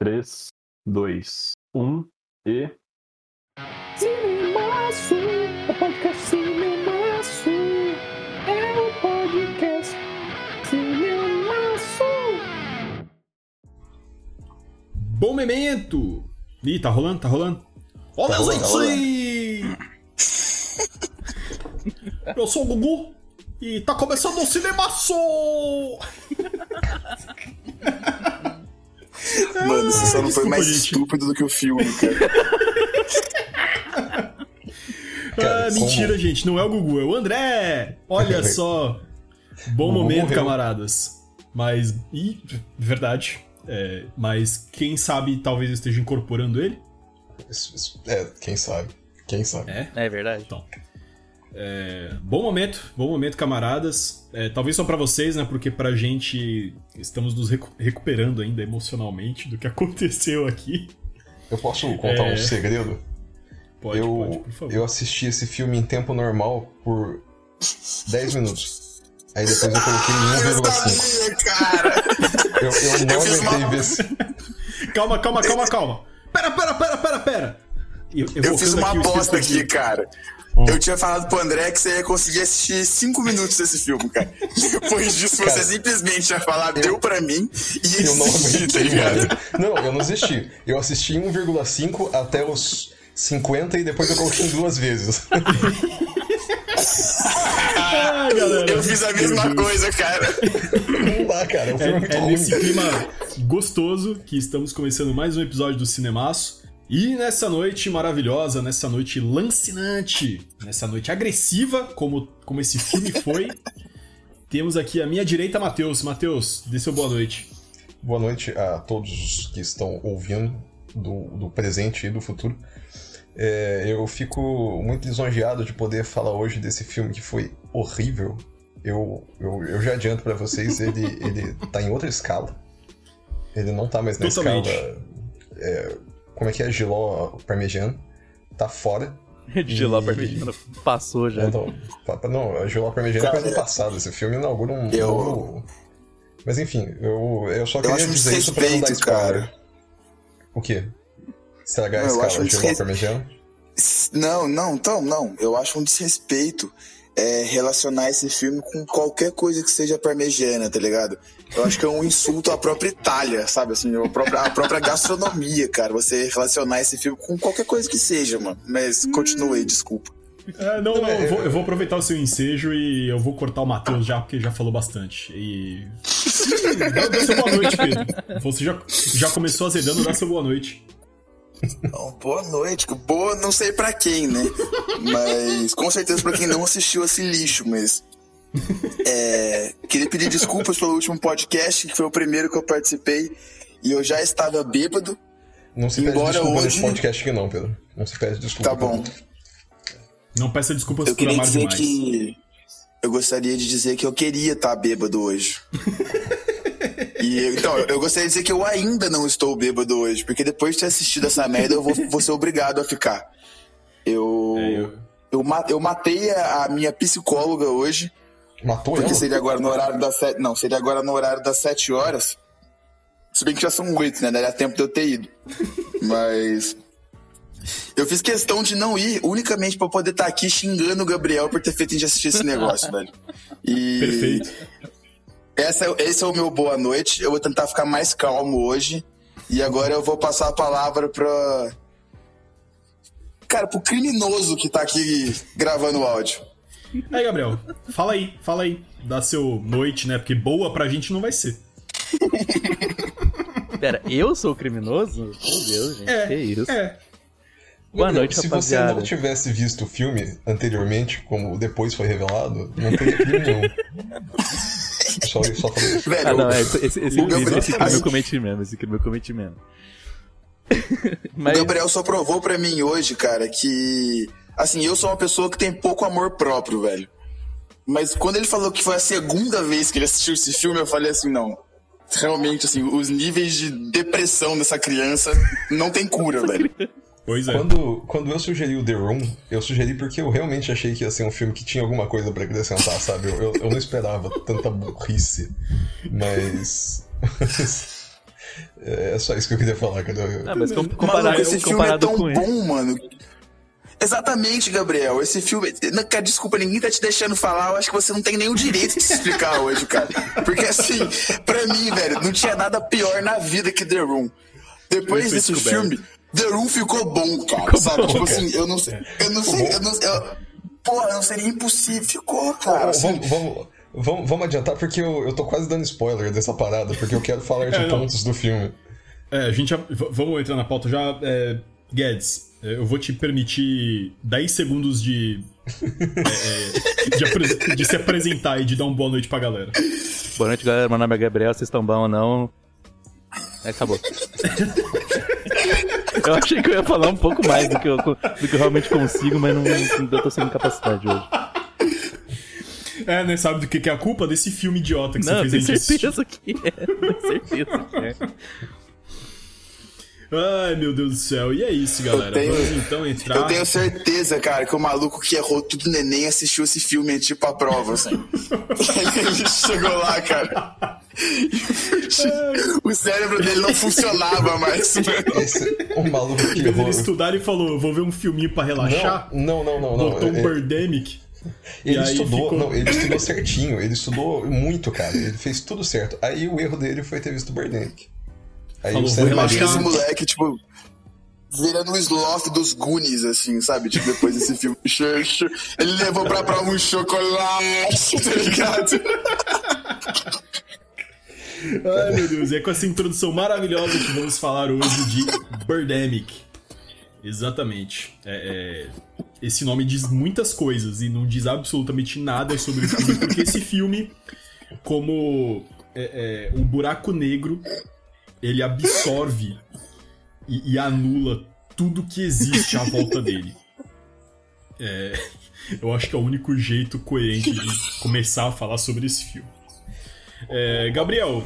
3, 2, 1 e. Cinemaço, o podcast Cinemaço, é o podcast Cinemaço. Bom memento! Ih, tá rolando, tá rolando? Olha Tá os rolando, tá aí! Eu sou o Gugu e tá começando o Cinemaço! Mano, isso só não foi mais gente. estúpido do que o filme, cara. ah, Cara, como- mentira, gente, não é o Gugu, é o André! Olha só! Bom momento, morreu. camaradas. Mas. Ih, verdade. É, mas quem sabe talvez eu esteja incorporando ele? Isso- isso- É, quem sabe? Quem sabe? É? É verdade. Então. É, bom momento, bom momento, camaradas. É, talvez só pra vocês, né? Porque pra gente estamos nos recu- recuperando ainda emocionalmente do que aconteceu aqui. Eu posso contar É. um segredo? Pode, eu, pode, por favor. eu assisti esse filme em tempo normal por 10 minutos. Aí depois eu coloquei em 1,5. cara! Eu, eu não Eu fiz aguentei uma- ver esse. Calma, calma, calma, calma. Pera, pera, pera, pera, pera. Eu, Eu fiz evocando uma aqui aposta espírito aqui, cara. Hum. Eu tinha falado pro André que você ia conseguir assistir 5 minutos desse filme, cara. Depois disso, Cara, você simplesmente ia falar, deu pra mim e Eu não assistir, tá ligado? Não, eu não assisti. Eu assisti em 1,5 até os 50 e depois eu coloquei em duas vezes. Ah. Eu fiz a mesma coisa, cara. Não dá, cara. É, É, é nesse clima gostoso que estamos começando mais um episódio do Cinemaço. E nessa noite maravilhosa, nessa noite lancinante, nessa noite agressiva, como, como esse filme foi, temos aqui à minha direita Matheus. Matheus, dê seu boa noite. Boa noite a todos que estão ouvindo do, do presente e do futuro. É, eu fico muito lisonjeado de poder falar hoje desse filme que foi horrível. Eu, eu, eu já adianto pra vocês, ele, ele tá em outra escala. Ele não tá mais na Totalmente. escala. é, como é que é? Giló Parmegiano. Tá fora. Pra mim, passou já. Não, não, não, a Giló Parmegiano é Cara, coisa do passado. Esse filme inaugura um eu- novo. Mas enfim, eu, eu só Eu queria acho dizer isso pra não dar desrespeito, spoiler. cara. O quê? Estragar a Não, escala um de Giló desres- Parmegiano? Não, não, então, não. Eu acho um desrespeito é, relacionar esse filme com qualquer coisa que seja parmegiana, tá ligado? Eu acho que é um insulto à própria Itália, sabe? Assim, a própria, a própria gastronomia, cara. Você relacionar esse filme com qualquer coisa que seja, mano. Mas continue aí, desculpa. Ah, não, não, eu vou, eu vou aproveitar o seu ensejo e eu vou cortar o Matheus já, porque já falou bastante. E. Dá, dá seu boa noite, Pedro. Você já, já começou azedando, dá seu boa noite. Então, boa noite. Boa, não sei pra quem, né? Mas com certeza pra quem não assistiu esse lixo, mas. É, queria pedir desculpas pelo último podcast, que foi o primeiro que eu participei, e eu já estava bêbado. Não se pede Embora desculpa hoje- nesse podcast aqui não, Pedro. Não se pede desculpa. Tá bom. Não peça desculpas Eu por queria amar dizer demais. que. Eu gostaria de dizer que eu queria estar bêbado hoje. E, eu- então, eu gostaria de dizer que eu ainda não estou bêbado hoje, porque depois de ter assistido essa merda, eu vou, vou ser obrigado a ficar. Eu. É, eu- Eu, ma- eu matei a, a minha psicóloga hoje, Matou porque ela? seria agora no horário das sete. Não, seria agora no horário das sete horas. Se bem que já são oito, né? Daria tempo de eu ter ido. Mas. Eu fiz questão de não ir unicamente pra poder estar aqui xingando o Gabriel por ter feito a gente assistir esse negócio, velho. E Perfeito. Essa, esse é o meu boa noite. Eu vou tentar ficar mais calmo hoje. E agora eu vou passar a palavra pra. Cara, pro criminoso que tá aqui gravando o áudio. Aí, Gabriel, fala aí, fala aí. Dá seu noite, né? Porque boa pra gente não vai ser. Pera, eu sou o criminoso? Meu Deus, gente. É, que isso? é. Boa Gabriel, noite, Se rapaziada. você não tivesse visto o filme anteriormente, como depois foi revelado, não teria crime nenhum. Só, só falei isso. Velho, Ah, não, é, esse, esse, esse, O Gabriel- esse crime eu assim- cometi mesmo, esse crime eu cometi mesmo. o Mas, Gabriel só provou pra mim hoje, cara, que. Assim, eu sou uma pessoa que tem pouco amor próprio, velho. Mas quando ele falou que foi a segunda vez que ele assistiu esse filme, eu falei assim: não. Realmente, assim, os níveis de depressão dessa criança não tem cura, velho. Pois é. Quando, quando eu sugeri o The Room, eu sugeri porque eu realmente achei que ia ser um filme que tinha alguma coisa pra acrescentar, sabe? Eu, eu, eu não esperava tanta burrice. Mas. É só isso que eu queria falar, cara. Ah, mas com- Maluco, comparado, esse filme é comparado tão com ele. bom, mano. Exatamente, Gabriel. Esse filme. Não, cara, desculpa, ninguém tá te deixando falar. Eu acho que você não tem nenhum direito de se explicar hoje, cara. Porque assim, pra mim, velho, não tinha nada pior na vida que The Room. Depois desse descoberto. filme, The Room ficou bom, cara. sabe? Tipo assim, eu não sei. Eu não sei. Eu não, eu, porra, não seria impossível. Ficou, cara. assim, Vamos, vamos, vamos, vamos adiantar, porque eu, eu tô quase dando spoiler dessa parada, porque eu quero falar de É, pontos do filme. É, a gente já, vamos entrar na pauta já. É, Guedes, eu vou te permitir 10 segundos de. é, é, de, de se apresentar e de dar uma boa noite pra galera. Boa noite, galera. Meu nome é Gabriel. Vocês estão bom ou não? É, acabou. eu achei que eu ia falar um pouco mais do que eu, do que eu realmente consigo, mas não, não eu tô sem capacidade hoje. É, né? Sabe do que, que é a culpa desse filme idiota que Não, você tenho fez gente assistir. certeza que é. Tenho certeza que é. Ai, meu Deus do céu. E é isso, galera. tenho- Vamos então entrar. Eu tenho certeza, cara, que o maluco que errou tudo neném assistiu esse filme de ir pra prova, assim. Ele chegou lá, cara. o cérebro dele não funcionava mais. Esse, o maluco que Em vez dele errou. estudar, ele falou: vou ver um filminho pra relaxar. Não, não, não, não. Botou um É- Birdemic. Ele E estudou, ficou- não, ele estudou certinho, ele estudou muito, cara. Ele fez tudo certo. Aí o erro dele foi ter visto Birdemic. Aí Falou, o cérebro Imagina esse moleque, tipo, virando um sloth dos Goonies, assim, sabe? Tipo, depois desse filme. Ele levou pra prova um chocolate, tá ligado? Ai, meu Deus. E é com essa introdução maravilhosa que vamos falar hoje de Birdemic. Exatamente. É, é, esse nome diz muitas coisas e não diz absolutamente nada sobre o filme, porque esse filme, como é, é, um buraco negro, ele absorve e, e anula tudo que existe à volta dele. É, eu acho que é o único jeito coerente de começar a falar sobre esse filme. É, Gabriel,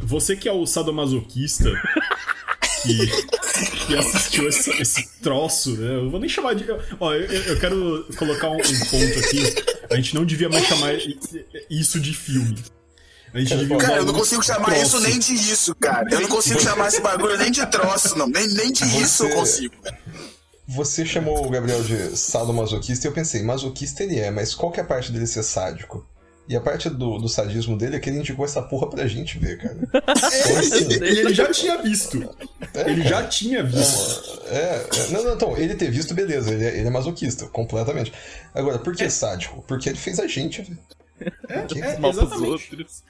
você que é o sadomasoquista que, que assistiu esse, esse troço, né? Eu vou nem chamar de. Ó, eu, eu quero colocar um, um ponto aqui. A gente não devia mais chamar isso de filme. A gente devia Cara, eu não consigo chamar troço. isso nem de isso, cara. Eu não consigo chamar esse bagulho nem de troço, não. Nem, nem de isso eu Você- consigo. Você chamou o Gabriel de sadomasoquista e eu pensei, masoquista ele é, mas qual que é a parte dele ser sádico? E a parte do, do sadismo dele é que ele indicou essa porra pra gente ver, cara. Como assim? E ele já tinha visto. É, Ele cara. já tinha visto. É, é, não, não, então, ele ter visto, beleza, ele é, ele é masoquista, completamente. Agora, por que sádico? Porque ele fez a gente ver. É, Mal pros exatamente. outros.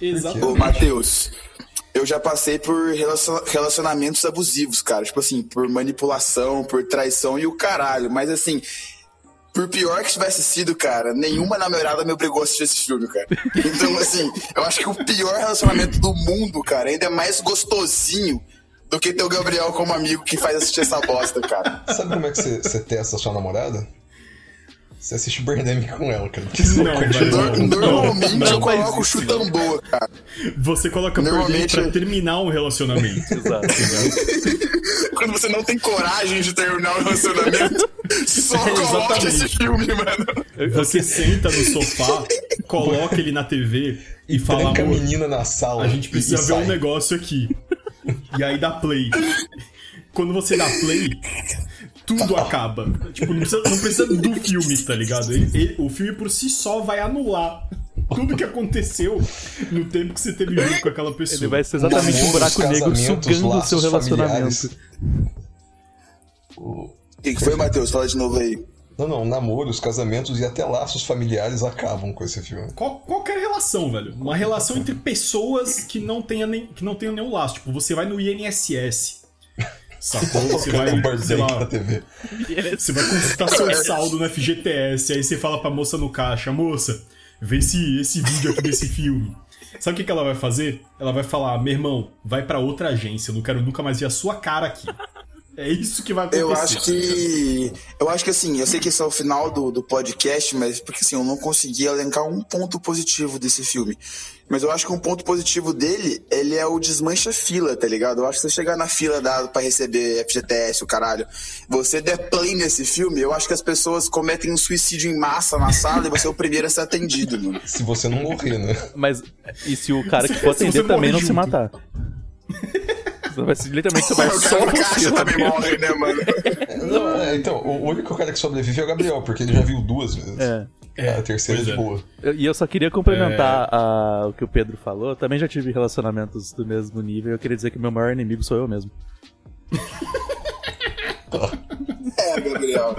Exatamente. Ô, Matheus, eu já passei por relaciona- relacionamentos abusivos, cara. Tipo assim, por manipulação, por traição e o caralho. Mas assim, por pior que tivesse sido, cara, nenhuma namorada me obrigou a assistir esse filme, cara. Então, assim, eu acho que o pior relacionamento do mundo, cara, ainda é mais gostosinho do que ter o Gabriel como amigo que faz assistir essa bosta, cara. Sabe como é que você, você testa a sua namorada? Você assiste Birdemic com ela, cara. Não, não. Normalmente não eu coloco o isso, chutão boa, cara. Você coloca Birdemic Normalmente- pra terminar um relacionamento. Exato. Quando você não tem coragem de terminar o relacionamento, só coloca Exatamente. esse filme, mano. Você senta no sofá, coloca ele na TV e fala, Tranca a menina na sala. a gente e- precisa e ver um sai. negócio aqui. E aí dá play. Quando você dá play, tudo acaba. Tipo, não precisa, não precisa do filme, tá ligado? Ele- ele- o filme por si só vai anular tudo que aconteceu no tempo que você teve junto com aquela pessoa. Ele vai ser exatamente um buraco negro sugando o seu relacionamento. O- O que, que foi, Matheus? Fala de novo aí. Não, não, namoros, casamentos e até laços familiares acabam com esse filme. Qual, qualquer relação, velho. Uma relação entre pessoas que não tenha nem, que não tenham nenhum laço. Tipo, você vai no INSS. Sacou? Você vai, sei lá, TV. você vai consultar seu saldo no FGTS, aí você fala pra moça no caixa, moça, vê esse, esse vídeo aqui desse filme. Sabe o que, que ela vai fazer? Ela vai falar, meu irmão, vai pra outra agência, eu não quero nunca mais ver a sua cara aqui. É isso que vai acontecer. Eu acho que. Eu acho que assim, eu sei que esse é o final do, do podcast, mas porque assim, eu não consegui elencar um ponto positivo desse filme. Mas eu acho que um ponto positivo dele, ele é o desmancha fila, tá ligado? Eu acho que você chegar na fila da, pra receber FGTS, o caralho, você der play nesse filme, eu acho que as pessoas cometem um suicídio em massa na sala e você é o primeiro a ser atendido, mano. Se você não morrer, né? Mas e se o cara que for atender também não se matar? Vai literalmente você vai o só você caixa também morre, né, mano? Não, é, então, o único cara que sobrevive é o Gabriel, porque ele já viu duas vezes. É. a terceira de é. boa. Eu- E eu só queria complementar a- o que o Pedro falou. Eu também já tive relacionamentos do mesmo nível. Eu queria dizer que meu maior inimigo sou eu mesmo. É, Gabriel.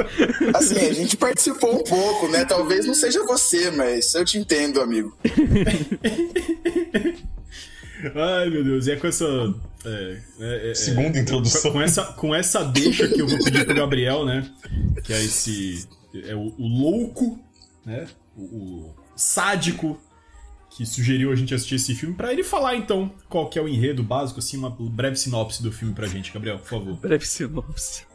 Assim, a gente participou um pouco, né? Talvez não seja você, mas eu te entendo, amigo. Ai, meu Deus. E é com essa. é, é, é, Segunda é, introdução. Com essa, com essa deixa que eu vou pedir pro Gabriel, né? Que é esse. É o, o louco, né? O, o sádico que sugeriu a gente assistir esse filme, pra ele falar então qual que é o enredo básico, assim, uma breve sinopse do filme pra gente, Gabriel, por favor. Breve sinopse.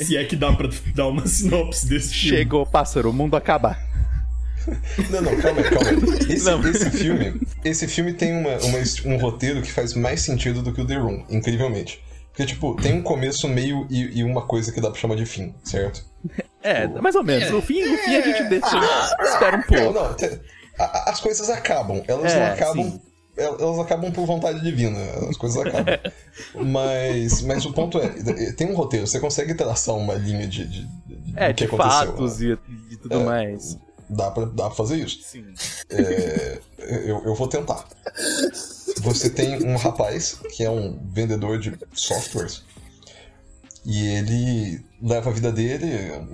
Se é que dá pra dar uma sinopse desse filme. Chegou, pássaro, o mundo acabar. Não, não, calma aí, calma aí. Esse, Não. esse filme, esse filme tem uma, uma um roteiro que faz mais sentido do que o The Room, incrivelmente. Porque, tipo, tem um começo, meio e, e uma coisa que dá pra chamar de fim, certo? É, mais ou menos. O fim, o fim a gente deixa. Espera um Não, pouco. não, a- as coisas acabam. Elas É, não acabam. sim. el- Elas acabam por vontade divina. As coisas acabam. mas, mas o ponto é: tem um roteiro, você consegue traçar uma linha de, de, de- É, de aconteceu. fatos né? e, e tudo mais. Dá pra, dá pra fazer isso. Sim. É, eu, eu vou tentar. Você tem um rapaz que é um vendedor de softwares. E ele leva a vida dele,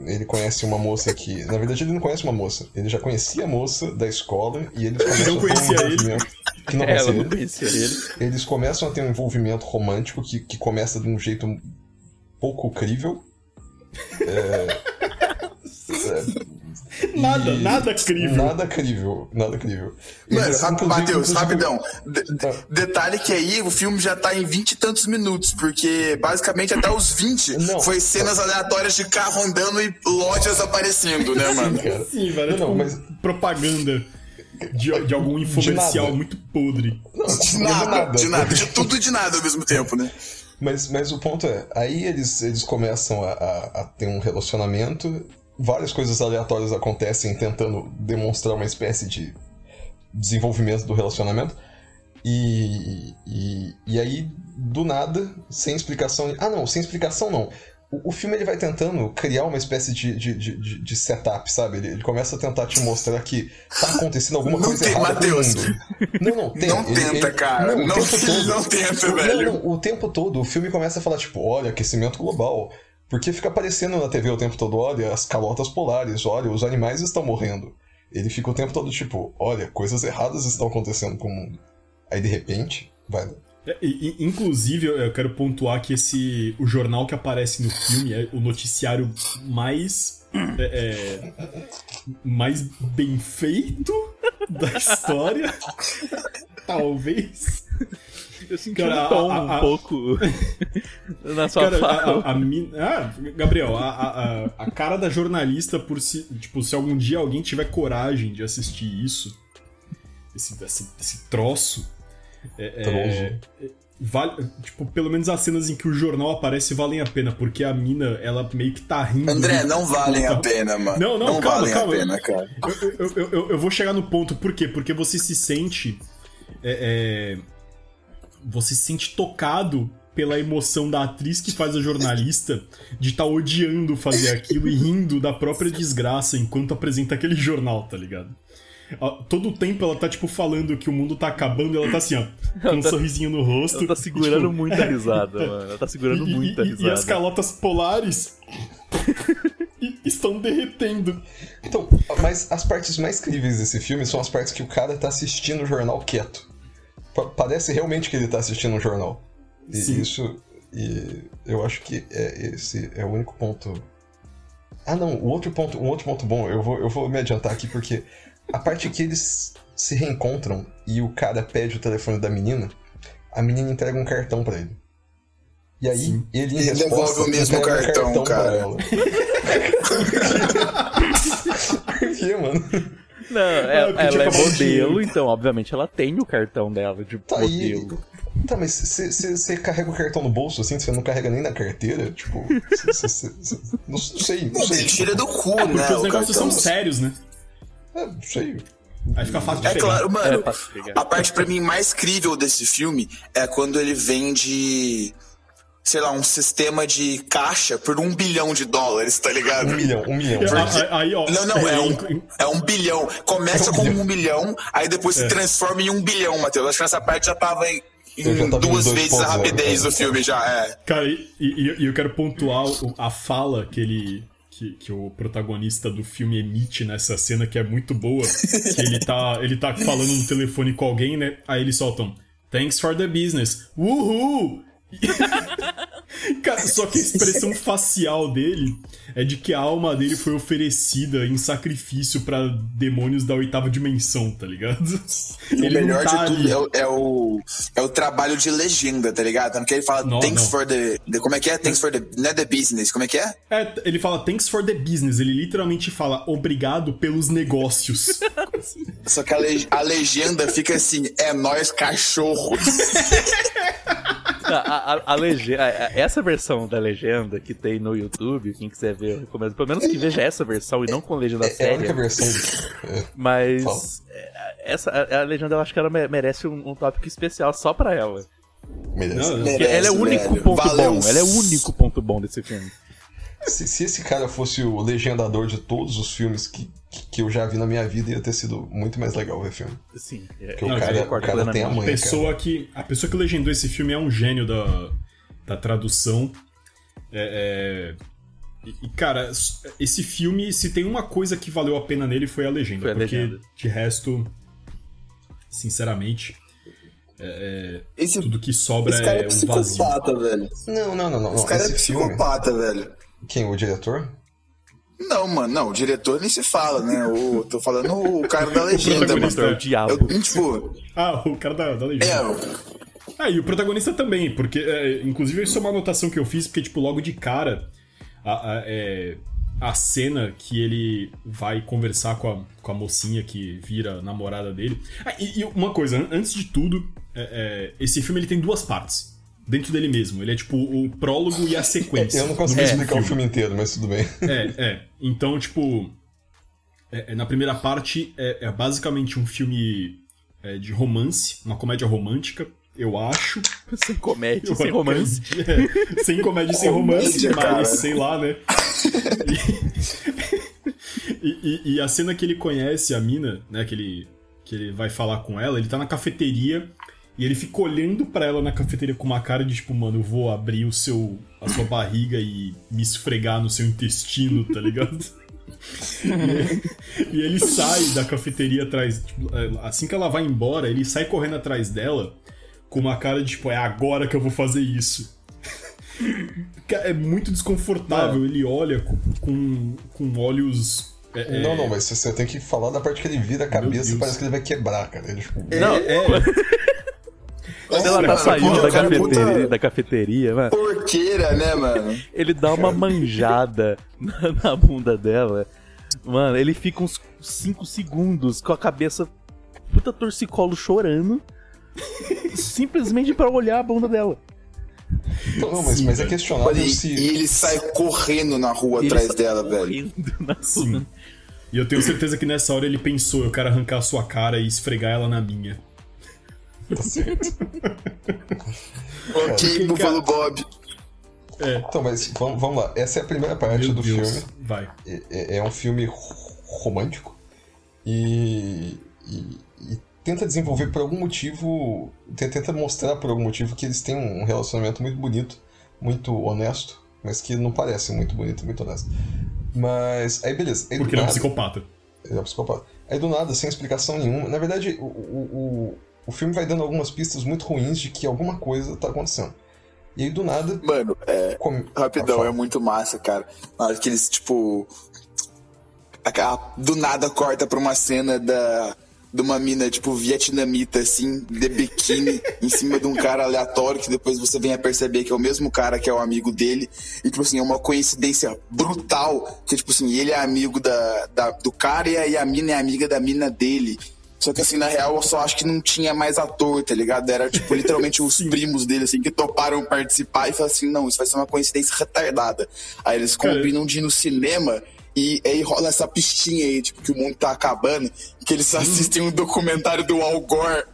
ele conhece uma moça que. Na verdade, ele não conhece uma moça. Ele já conhecia a moça da escola e eles começam não a ter um conhecia ele. envolvimento. Que não Ela conhecia não ele. conhecia ele. Eles começam a ter um envolvimento romântico que, que começa de um jeito pouco crível. Nada, E- nada crível. Nada crível, nada crível. Mano, Matheus, rapidão. De- Ah. detalhe que aí o filme já tá em vinte e tantos minutos, porque basicamente até os 20 Não. foi cenas aleatórias de carro andando e lojas aparecendo, né, mano? cara. Sim, velho. é Não, tipo mas- propaganda de, de algum infomercial nada. muito podre. Não, De não é nada, de nada, de tudo e de nada ao mesmo tempo, né? Mas, mas o ponto é, aí eles, eles começam a, a- a ter um relacionamento, várias coisas aleatórias acontecem tentando demonstrar uma espécie de desenvolvimento do relacionamento. E, e, e aí, do nada, sem explicação. Ah, não, sem explicação não. O, o filme ele vai tentando criar uma espécie de, de, de, de- setup, sabe? Ele, ele começa a tentar te mostrar que tá acontecendo alguma Não coisa tem, errada o Mateus. mundo. Não, não, tem. Não Ele- tenta, ele- cara. o Não, tempo todo. não tenta, Não, velho. não, o tempo todo o filme começa a falar, tipo, olha, aquecimento global. Porque fica aparecendo na TV o tempo todo, olha, as calotas polares, olha, os animais estão morrendo. Ele fica o tempo todo, tipo, olha, coisas erradas estão acontecendo com o mundo. Aí, de repente, vai... É, e- inclusive, eu- eu quero pontuar que esse o jornal que aparece no filme é o noticiário mais é, é, mais bem feito da história. Talvez. Eu senti Cara, um tom a- a- um a- pouco na sua Cara, a, fala. a, a mina- Ah, Gabriel, a, a, a- a cara da jornalista por si. Tipo, se algum dia alguém tiver coragem de assistir isso, esse, esse, esse troço. É, é, é, vale, tipo, pelo menos as cenas em que o jornal aparece valem a pena, porque a mina, ela meio que tá rindo. André, não valem a Tá- pena, mano. Não, não, calma, valem calma. a pena, cara. Eu, eu, eu, eu- eu vou chegar no ponto, por quê? Porque você se sente. é, é, você se sente tocado pela emoção da atriz que faz a jornalista de estar odiando fazer aquilo e rindo da própria desgraça enquanto apresenta aquele jornal, tá ligado? Todo o tempo ela tá, tipo, falando que o mundo tá acabando e ela tá assim, ó, com um tá- sorrisinho no rosto. Ela tá segurando tipo, muita risada, mano. Ela tá segurando e, muita e- risada. e as calotas polares estão derretendo. Então, mas as partes mais críveis desse filme são as partes que o cara tá assistindo o jornal quieto. Pa- parece realmente que ele tá assistindo um jornal. E Sim. isso. E eu acho que é, esse é o único ponto. Ah não, o outro ponto, um outro ponto bom, eu vou, eu vou me adiantar aqui porque a parte que eles se reencontram e o cara pede o telefone da menina, a menina entrega um cartão pra ele. E aí, Sim. ele em E resposta, devolve o mesmo entrega um cartão, cara. ela. Por quê, mano? Não, ela, porque ela tinha é modelo, então, obviamente, ela tem o cartão dela de Tá aí. modelo. Tá, mas você carrega o cartão no bolso assim? Você não carrega nem na carteira? Tipo, cê- cê- cê- cê- não sei, não Você sei. tira do cu, É né? porque os negócios são sérios, né? É, não sei. Aí fica fácil de É pegar. claro, mano. É de. A parte pra mim mais crível desse filme é quando ele vende, sei lá, um sistema de caixa por um bilhão de dólares, tá ligado? Um milhão, um milhão. Aí- Aí, ó. Não, não, é um, é um bilhão. Começa É um com bilhão. um milhão, aí depois se transforma em um bilhão, Matheus. Acho que nessa parte já tava em, em duas 2.0, vezes a rapidez cara. do filme, já é. Cara, e, e- e eu quero pontuar a fala que ele. Que, que o protagonista do filme emite nessa cena, que é muito boa. Que ele tá, ele tá falando no telefone com alguém, né? Aí eles soltam. Thanks for the business. Uhul! Cara, só que a expressão facial dele é de que a alma dele foi oferecida em sacrifício pra demônios da oitava dimensão, tá ligado? O melhor tá de tudo é, o- é o, é o trabalho de legenda, tá ligado? Tanto que ele fala, Não, thanks não. for the, the- Como é que é? Thanks for the. Não é the business, como é que é? É, ele fala thanks for the business. Ele literalmente fala obrigado pelos negócios. Só que a, le- a legenda fica assim, é nós cachorro. A, a, a legenda, a- essa versão da legenda que tem no YouTube, quem quiser ver, eu recomendo. Pelo menos que veja essa versão e não com legenda É, é a única séria. versão. Mas Fala. é, essa a, a legenda eu acho que ela me- merece um, um tópico especial só pra ela. merece. Não. Porque ela é o único velho. ponto Valeu. bom. Ela é o único ponto bom desse filme. Se, se esse cara fosse o legendador de todos os filmes que, que, eu já vi na minha vida, ia ter sido muito mais legal ver o filme. Sim. é- Porque Não, o cara, o cara tem a mãe, A pessoa que, a pessoa que legendou esse filme é um gênio da, da tradução. É, é, e, cara, esse filme, se tem uma coisa que valeu a pena nele, foi a legenda. Foi a porque, legenda. de resto, sinceramente, é, é, Esse, tudo que sobra esse cara é é um vazio. psicopata, velho. cara. Não, não, não, não. Esse cara é Esse filme. psicopata, velho. Quem? O diretor? Não, mano, não, o diretor nem se fala, né? O, tô falando o cara da legenda. É mano. o diabo. Eu, tipo, Ah, o cara da, da legenda. é, o- Ah, e o protagonista também, porque, é, inclusive, isso é uma anotação que eu fiz, porque, tipo, logo de cara, a, a, é, a cena que ele vai conversar com a, com a mocinha que vira namorada dele. Ah, e, e uma coisa, an- antes de tudo, é, é, esse filme ele tem duas partes. Dentro dele mesmo. Ele é tipo o prólogo e a sequência. Eu não consigo explicar o filme inteiro, mas tudo bem. É, é. Então, tipo. é- é, na primeira parte, é, é basicamente um filme é, de romance, uma comédia romântica, eu acho. Sem comédia, Eu sem romance. É, sem comédia e sem romance, Comédia, mas cara. sei lá, né? E, e- e a cena que ele conhece a mina, né? Que ele, que ele vai falar com ela, ele tá na cafeteria e ele fica olhando pra ela na cafeteria com uma cara de tipo, mano, eu vou abrir o seu, a sua barriga e me esfregar no seu intestino, tá ligado? E, e ele sai da cafeteria atrás. tipo, é, assim que ela vai embora, ele sai correndo atrás dela com uma cara de tipo, é agora que eu vou fazer isso. É muito desconfortável. Ele olha com, com, com olhos. é, é, Não, não, mas você tem que falar da parte que ele vira a cabeça e parece que ele vai quebrar, cara. Ele, tipo, Não, é, quando ela tá saindo da cafeteria, puta da cafeteria, mano, porqueira, né, mano? ele dá uma manjada na, na bunda dela. Mano, ele fica uns 5 segundos com a cabeça puta torcicolo chorando. simplesmente pra olhar a bunda dela. Não, mas, Sim, mas é questionável E, se. e ele sai correndo na rua Ele atrás sai dela, velho. correndo na Sim. E eu tenho certeza que nessa hora ele pensou: eu quero arrancar a sua cara e esfregar ela na minha. Tá certo. Ok, Buffalo Bob. Então, mas vamos, vamos lá. Essa é a primeira parte Meu do Deus. filme. Vai. É- É, é um filme ro- romântico e, e- e tenta desenvolver por algum motivo, te- tenta mostrar por algum motivo que eles têm um relacionamento muito bonito, muito honesto, mas que não parece muito bonito, muito honesto. Mas aí beleza. Aí Porque ele é um nada- psicopata. ele é um psicopata. Aí do nada, sem explicação nenhuma. Na verdade, o, o, o, o filme vai dando algumas pistas muito ruins de que alguma coisa tá acontecendo. E aí do nada. Mano, é. come- Rapidão, é muito massa, cara. Na hora que eles, tipo. Do nada corta pra uma cena da. De uma mina, tipo, vietnamita, assim, de biquíni, em cima de um cara aleatório, que depois você vem a perceber que é o mesmo cara que é o amigo dele. E, tipo assim, é uma coincidência brutal, que, tipo assim, ele é amigo da, da- do cara e a mina é amiga da mina dele. Só que, assim, na real, eu só acho que não tinha mais ator, tá ligado? Era, tipo, literalmente os primos dele, assim, que toparam participar e falaram assim, não, isso vai ser uma coincidência retardada. Aí eles Cara, combinam de ir no cinema E aí rola essa pistinha aí, tipo, que o mundo tá acabando, que eles assistem um documentário do Al Gore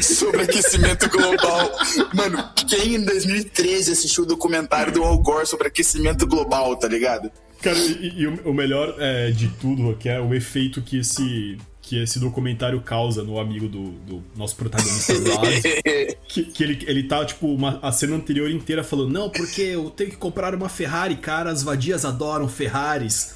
sobre aquecimento global. Mano, quem em 2013 assistiu o documentário do Al Gore sobre aquecimento global, tá ligado? Cara, e, e o, o melhor é, de tudo, que é o efeito que esse, que esse documentário causa no amigo do, do nosso protagonista Rod. que, que ele, ele tá, tipo, uma, a cena anterior inteira falando, não, porque eu tenho que comprar uma Ferrari, cara, as vadias adoram Ferraris.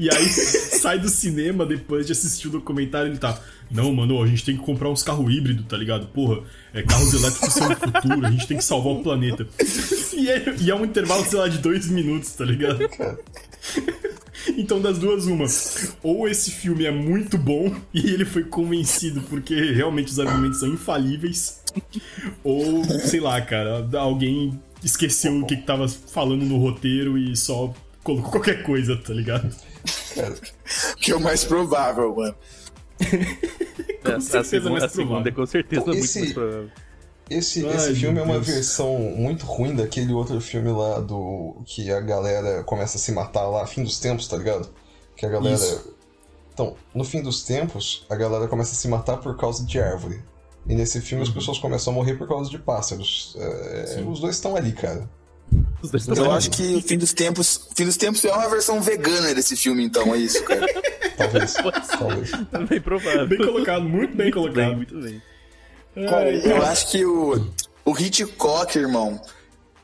E aí sai do cinema depois de assistir o documentário ele tá. Não, mano, a gente tem que comprar uns carros híbridos, tá ligado? Porra, é, carros elétricos são o futuro, a gente tem que salvar o planeta. E é, e é um intervalo, sei lá, de dois minutos, tá ligado? Então, das duas, uma. Ou esse filme é muito bom e ele foi convencido porque realmente os argumentos são infalíveis. Ou, sei lá, cara, alguém esqueceu o que, que tava falando no roteiro e só colocou qualquer coisa, tá ligado? Que é o mais provável, mano. Com É, a, certeza segunda, mais a segunda é provável. com certeza Pô, muito esse- mais provável. Esse, Ai, esse filme é uma Deus. versão muito ruim daquele outro filme lá do. que a galera começa a se matar lá, fim dos tempos, tá ligado? Que a galera. Isso. Então, no fim dos tempos, a galera começa a se matar por causa de árvore. E nesse filme as pessoas começam a morrer por causa de pássaros. É, os dois estão ali, cara. Os dois estão Eu ali. acho que o Fim dos Tempos. Fim dos Tempos é uma versão vegana desse filme, então, é isso, cara. Talvez. Talvez. Bem provável. Bem colocado, muito bem Muito colocado. muito bem. Cara, Ai, eu acho que o, o Hitchcock, irmão,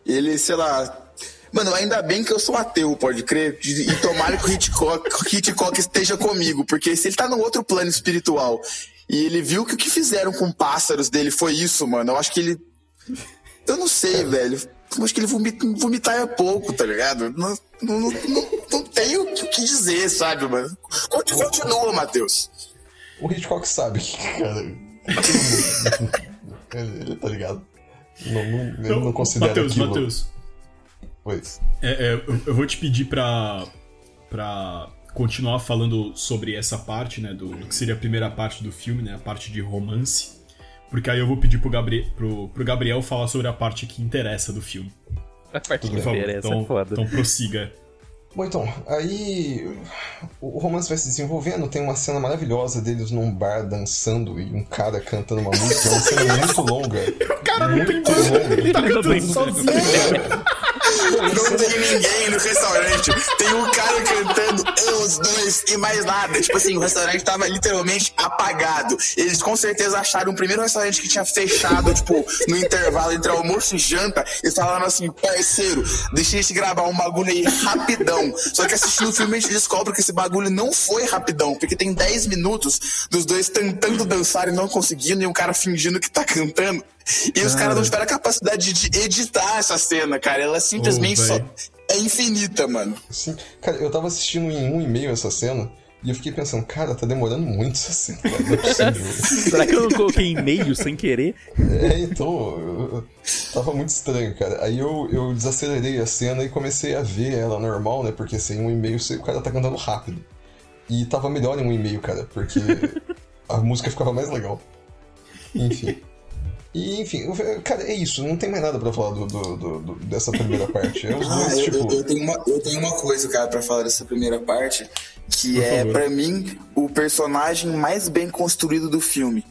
ele, sei lá. Mano, ainda bem que eu sou ateu, pode crer. E tomara que o Hitchcock, Hitchcock esteja comigo, porque se ele tá num outro plano espiritual e ele viu que o que fizeram com pássaros dele foi isso, mano, eu acho que ele. Eu não sei, velho. Eu acho que ele vomita, vomitar é pouco, tá ligado? Não, não, não, não, não tenho o que dizer, sabe, mano? Continua, Matheus. O Hitchcock sabe que, cara. Ele, ele tá ligado. Não, não, ele não considera Matheus, aquilo. Matheus, Pois. é, é, eu, eu vou te pedir pra, pra continuar falando sobre essa parte, né, do, do que seria a primeira parte do filme, né, a parte de romance, porque aí eu vou pedir pro, Gabri pro, pro Gabriel falar sobre a parte que interessa do filme, A parte que por favor. interessa Então, é foda. então prossiga. Bom, então, aí o romance vai se desenvolvendo, tem uma cena maravilhosa deles num bar dançando e um cara cantando uma música, é uma cena muito longa. O cara não tem Muito longa. ele tá Ele não cantando sozinho. Não tem ninguém no restaurante. Tem um cara cantando, os dois e mais nada. Tipo assim, o restaurante tava literalmente apagado. Eles com certeza acharam o primeiro restaurante que tinha fechado, tipo, no intervalo entre almoço e janta. Eles falaram assim, parceiro, deixa a gente gravar um bagulho aí rapidão. Só que assistindo o filme a gente descobre que esse bagulho não foi rapidão, porque tem 10 minutos dos dois tentando dançar e não conseguindo, e um cara fingindo que tá cantando. E os caras não tiveram a capacidade de editar essa cena, cara. Ela simplesmente Ô, só. É infinita, mano. Assim, cara, eu tava assistindo em um e meio essa cena e eu fiquei pensando, cara, tá demorando muito essa cena, cara, não é possível. Será que eu não coloquei e-mail sem querer? É, então, eu- tava muito estranho, cara. Aí eu, eu desacelerei a cena e comecei a ver ela normal, né? Porque sem um e-mail o cara tá cantando rápido. E tava melhor em um e-mail, cara, porque a música ficava mais legal. Enfim. E, enfim, cara, é isso, não tem mais nada pra falar do, do- do- dessa primeira parte. É os Ah, dois, eu, tipo. eu- tenho uma, eu tenho uma coisa, cara, pra falar dessa primeira parte, que Por é, favor. pra mim, o personagem mais bem construído do filme.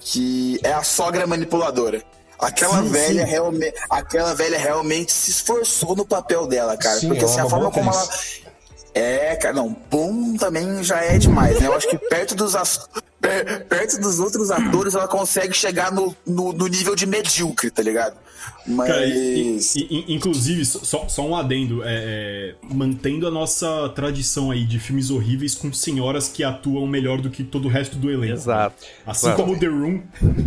Que é a sogra manipuladora. Aquela Sim, velha realmente. Aquela velha realmente se esforçou no papel dela, cara. Sim, porque ela assim, é a forma como ela. É, cara, não, bom também já é demais, né? Eu acho que perto dos, perto dos outros atores ela consegue chegar no, no, no nível de medíocre, tá ligado? Mas. Cara, e- e- inclusive, só, só um adendo, é, é, mantendo a nossa tradição aí de filmes horríveis com senhoras que atuam melhor do que todo o resto do elenco. Exato. Assim Claro. como The Room,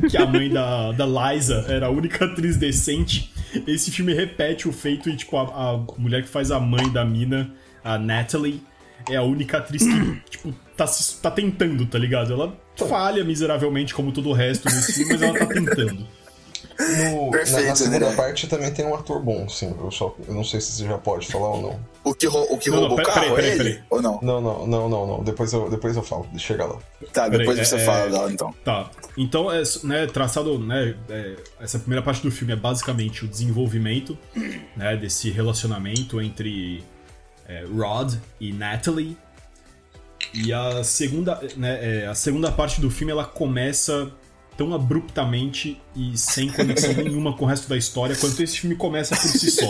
que a mãe da, da Liza era a única atriz decente, esse filme repete o feito e, tipo, a, a mulher que faz a mãe da mina, a Natalie, é a única atriz que, tipo, tá, tá tentando, tá ligado? Ela falha miseravelmente como todo o resto nesse filme, mas ela tá tentando. No- na- Perfeito, na, segunda né? parte também tem um ator bom, sim. Eu, só, eu não sei se você já pode falar ou não. O que, o que Não, não, roubou o pera- carro peraí, é peraí, ele? peraí. Ou não? Não, não, não, não, não. Depois eu, depois eu falo. Chega lá. Tá, depois você é- fala é- dela então. Tá. Então, é, né, traçado, né, é, essa primeira parte do filme é basicamente o desenvolvimento, né, desse relacionamento entre é, Rod e Natalie, E a segunda, né, é, a segunda parte do filme ela começa tão abruptamente e sem conexão nenhuma com o resto da história quanto esse filme começa por si só.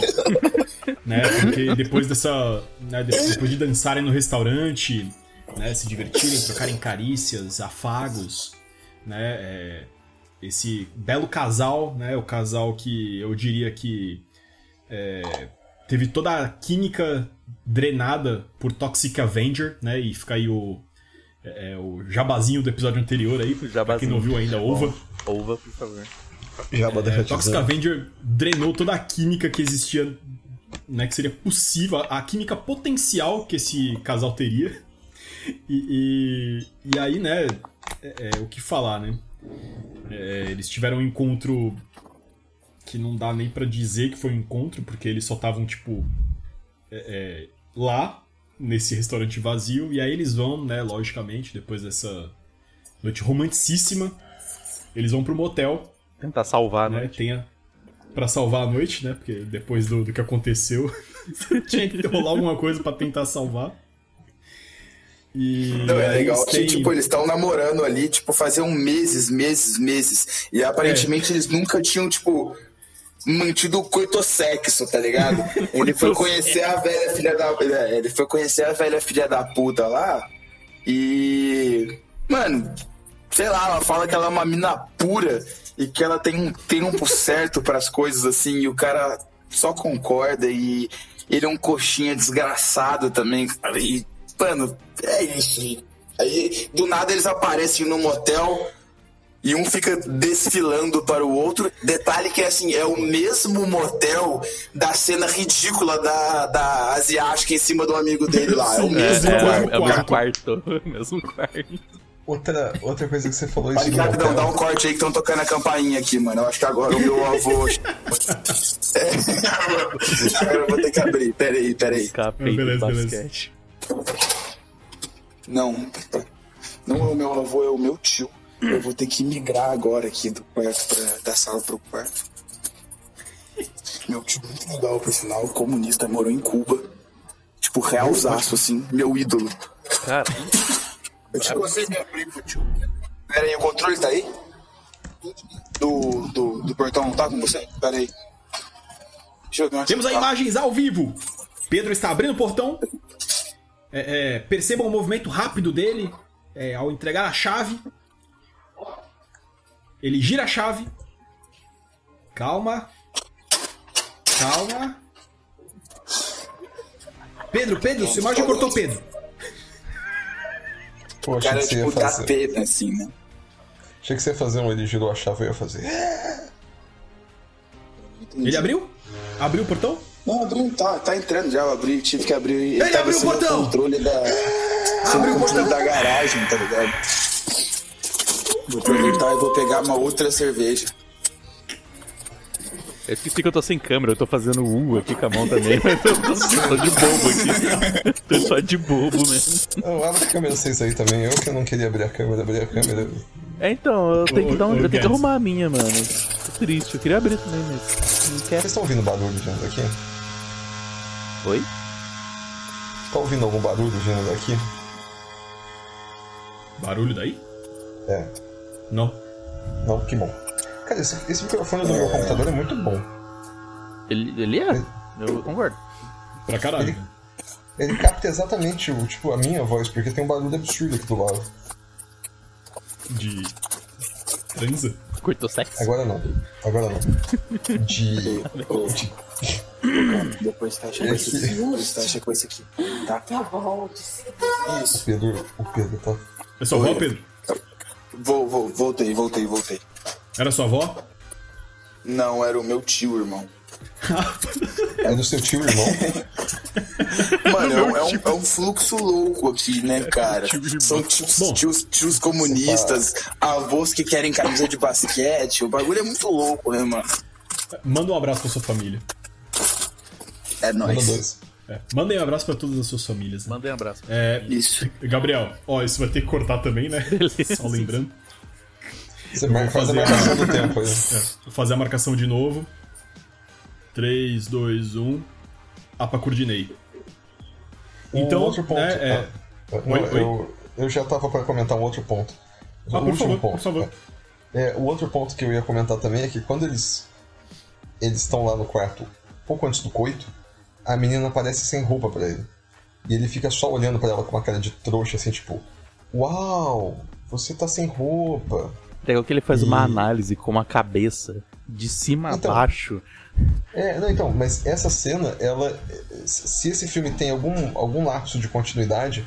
né? Porque depois dessa. né, de- depois de dançarem no restaurante, né, se divertirem, trocarem carícias, afagos, né? é, esse belo casal, né? O casal que eu diria que é, teve toda a química drenada por Toxic Avenger, né? E fica aí o, é, o jabazinho do episódio anterior aí, pra quem não viu ainda, ouva. Ouva, por favor. Jabba É, Toxic dizendo. Avenger drenou toda a química que existia, né? Que seria possível, a química potencial que esse casal teria. E, e, e aí, né? É, é, o que falar, né? É, eles tiveram um encontro que não dá nem pra dizer que foi um encontro, porque eles só estavam, tipo, é, é, lá, nesse restaurante vazio, e aí eles vão, né, logicamente, depois dessa noite romanticíssima, eles vão pro motel, Tentar salvar, né? Tenha para salvar a noite, né? Porque depois do, do que aconteceu, tinha que rolar alguma coisa pra tentar salvar. E Não, é legal que, têm- tipo, eles estão namorando ali, tipo, faziam meses, meses, meses. E aparentemente eles nunca tinham, tipo, mantido o coitosexo, tá ligado? Ele foi conhecer a velha filha da. é, Ele foi conhecer a velha filha da puta lá. E. Mano, sei lá, ela fala que ela é uma mina pura e que ela tem um tempo certo pras coisas assim, e o cara só concorda e ele é um coxinha desgraçado também, cara. E, mano, é isso. Aí, do nada eles aparecem no motel e um fica desfilando para o outro. Detalhe que assim, é o mesmo motel da cena ridícula da, da asiática em cima do amigo dele lá. É o mesmo É, é, quarto. é o mesmo quarto. mesmo quarto. Outra, outra coisa que você falou isso Olha, rapidão, dá um corte aí que estão tocando a campainha aqui, mano. Eu acho que agora o meu avô. É, agora eu vou ter que abrir. Peraí, peraí. Escapei Beleza, do beleza. basquete. Não, não é o meu avô, é o meu tio. Eu vou ter que migrar agora aqui do quarto pra, da sala pro quarto. Meu tio, muito legal, por sinal, comunista, morou em Cuba. Tipo, realzaço, assim, meu ídolo. Cara, Eu te consigo me abrir pro tio. Pera aí, o controle tá aí? Do, do, do portão tá com você? Pera aí. Deixa eu ver Temos tá. aí imagens ao vivo. Pedro está abrindo o portão. É, é, percebam o movimento rápido dele é, ao entregar a chave. Ele gira a chave. Calma. Calma. Pedro, Pedro, sua imagem cortou, Pedro. Pô, O cara que é tipo tapeta, assim, né? Achei que você ia fazer um ele girou a chave e eu ia fazer. Ele abriu? Abriu o portão? Não, abriu, tá, tá entrando já, eu abri, tive que abrir. Ele, Ele abriu o portão! controle da. Abriu o portão! da garagem, tá ligado? Vou aproveitar e vou pegar uma outra cerveja. eu esqueci que eu tô sem câmera, eu tô fazendo U aqui com a mão também, mas eu tô, tô de bobo aqui. Tô só de bobo mesmo. Não, abre a câmera vocês aí também. Eu que não queria abrir a câmera, abrir a câmera. É, então, eu tenho que, dar um, eu tenho que arrumar a minha, mano. Tô triste, eu queria abrir também, mas não quero. Vocês estão ouvindo barulho vindo daqui? Oi? Tá ouvindo algum barulho vindo daqui? Barulho daí? É. Não. Não, que bom. Cara, esse, esse microfone do meu computador é muito bom. Ele, ele é? Eu concordo. Pra caralho. Ele- Ele capta exatamente o, tipo, a minha voz, porque tem um barulho absurdo aqui do lado. De. Transa? Curtou sexo? Agora não. Agora não. De. de Depois fecha com esse aqui. Depois fecha com esse aqui. Tá? Tá bom. Isso. Pedro. O Pedro tá. É sua avó, Pedro? Vou, vou, voltei, voltei, voltei. Era sua avó? Não, era o meu tio, irmão. É do seu tio irmão? Mano, é um, é, um, é um fluxo louco aqui, né, cara? São tios, Bom. tios, tios comunistas, avós que querem camisa de basquete. O bagulho é muito louco, né, mano? Manda um abraço pra sua família. É Manda nóis. É, mandem um abraço pra todas as suas famílias. Né? Mandei um abraço. É, Isso. Gabriel, ó, isso vai ter que cortar também, né? Só lembrando. Você marca, faz a fazer marcação do tempo aí. É, vou fazer a marcação de novo. 3, 2, 1. Apa coordinei. Um Então, outro ponto, né, é, tá. Não, Oi, oi. Eu, eu já tava pra comentar um outro ponto. O Ah, por último favor, ponto. por favor. É, o outro ponto que eu ia comentar também é que quando eles eles estão lá no quarto, pouco antes do coito, a menina aparece sem roupa pra ele. E ele fica só olhando pra ela com uma cara de trouxa, assim, tipo, Uau, você tá sem roupa. Legal que ele faz uma E- análise com a cabeça de cima Então. a baixo. É, não, então, mas essa cena, ela. Se esse filme tem algum, algum lapso de continuidade,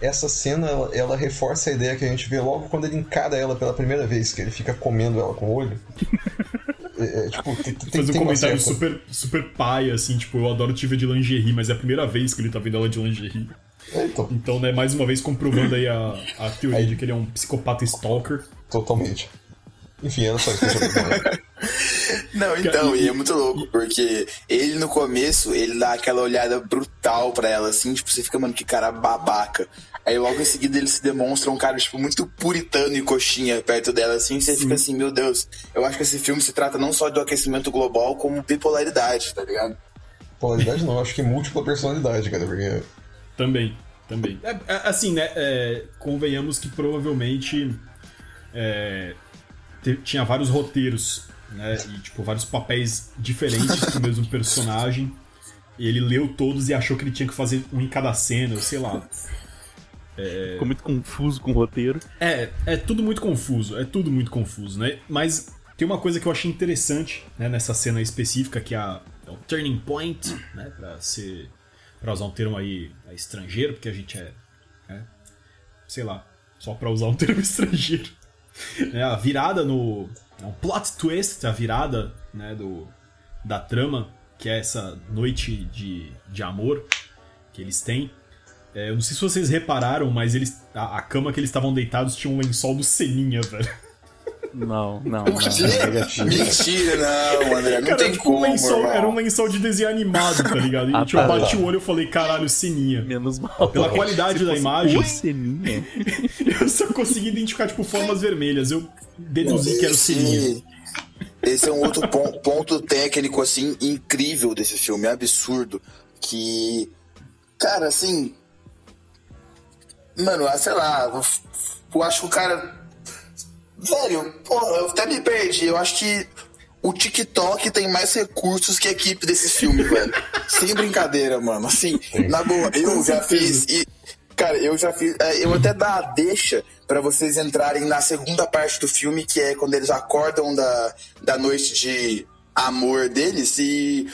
essa cena ela, ela reforça a ideia que a gente vê logo quando ele encara ela pela primeira vez, que ele fica comendo ela com o olho. É, é, tipo, tem, tem, Fazer um comentário super, super pai, assim, tipo, eu adoro te ver de lingerie, mas é a primeira vez que ele tá vendo ela de lingerie. É, então, Então, né, mais uma vez comprovando aí a, a teoria de que ele é um psicopata stalker. totalmente. Enfim, era só isso que eu pra falar. Não, então, e é muito louco, porque ele no começo, ele dá aquela olhada brutal pra ela, assim, tipo, você fica, mano, que cara babaca. Aí logo em seguida ele se demonstra um cara, tipo, muito puritano e coxinha perto dela, assim, e você fica assim, meu Deus, eu acho que esse filme se trata não só do aquecimento global, como bipolaridade, tá ligado? Polaridade não, acho que múltipla personalidade, cara, porque. Também, também. É, é, assim, né, é, convenhamos que provavelmente é, tinha vários roteiros, né, e, tipo, vários papéis diferentes do mesmo personagem. E ele leu todos e achou que ele tinha que fazer um em cada cena, eu sei lá. Ficou muito confuso com o roteiro. É, é tudo muito confuso, é tudo muito confuso, né? Mas tem uma coisa que eu achei interessante, né, nessa cena específica, que é, a, é o turning point, né, pra ser, pra usar um termo aí é, estrangeiro, porque a gente é, né, sei lá, só pra usar um termo estrangeiro. É a virada no, é um plot twist, a virada, né, do, da trama, que é essa noite de, de amor que eles têm. É, eu não sei se vocês repararam, mas eles, a, a cama que eles estavam deitados tinha um lençol do Seninha, velho. Não, não, não. Mentira, Mentira, não, André, não Cara, tem tipo, como, um lençol, era um lençol de desenho animado, tá ligado? E Ah, tipo, eu tá. bati o olho e falei, caralho, Seninha. Menos mal. Pela qualidade da imagem, O Seninha. eu só consegui identificar, tipo, formas vermelhas. Eu deduzi que era o Seninha. Esse, é um outro pon- ponto técnico, assim, incrível desse filme, é absurdo. Que, cara, assim. Mano, ah, sei lá, eu, eu acho que o cara. Velho, porra, eu até me perdi. Eu acho que o TikTok tem mais recursos que a equipe desse filme, velho. Sem brincadeira, mano. Assim, na boa, eu já fiz. E, cara, eu já fiz. é, Eu até dar a deixa pra vocês entrarem na segunda parte do filme, que é quando eles acordam da, da noite de amor deles e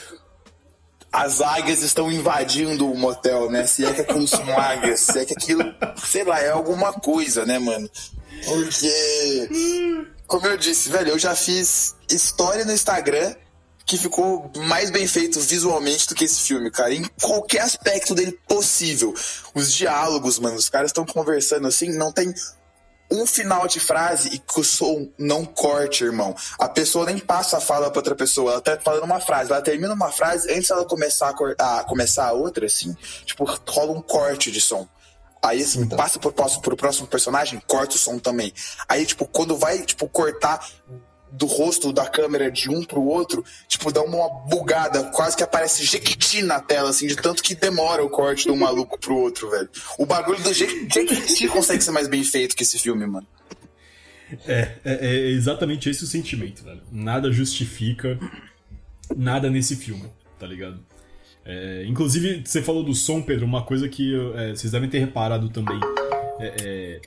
as águias estão invadindo o motel, né? Se é que aquilo são águias, se é que aquilo, sei lá, é alguma coisa, né, mano? Porque, como eu disse, velho, eu já fiz história no Instagram que ficou mais bem feito visualmente do que esse filme, cara. Em qualquer aspecto dele possível. Os diálogos, mano, os caras estão conversando assim, não tem um final de frase e que o som não corte, irmão. A pessoa nem passa a fala pra outra pessoa. Ela tá falando uma frase, ela termina uma frase, antes dela começar a, a começar a outra, assim, tipo, rola um corte de som. Aí, assim, Então. passa pro próximo, pro próximo personagem, corta o som também. Aí, tipo, quando vai, tipo, cortar do rosto da câmera de um pro outro, tipo, dá uma bugada, quase que aparece Jequiti na tela, assim, de tanto que demora o corte de um maluco pro outro, velho. O bagulho do Je- Jequiti consegue ser mais bem feito que esse filme, mano. É, é, é exatamente esse o sentimento, velho. Nada justifica nada nesse filme, tá ligado? É, inclusive, você falou do som, Pedro, uma coisa que é, vocês devem ter reparado também. É, é,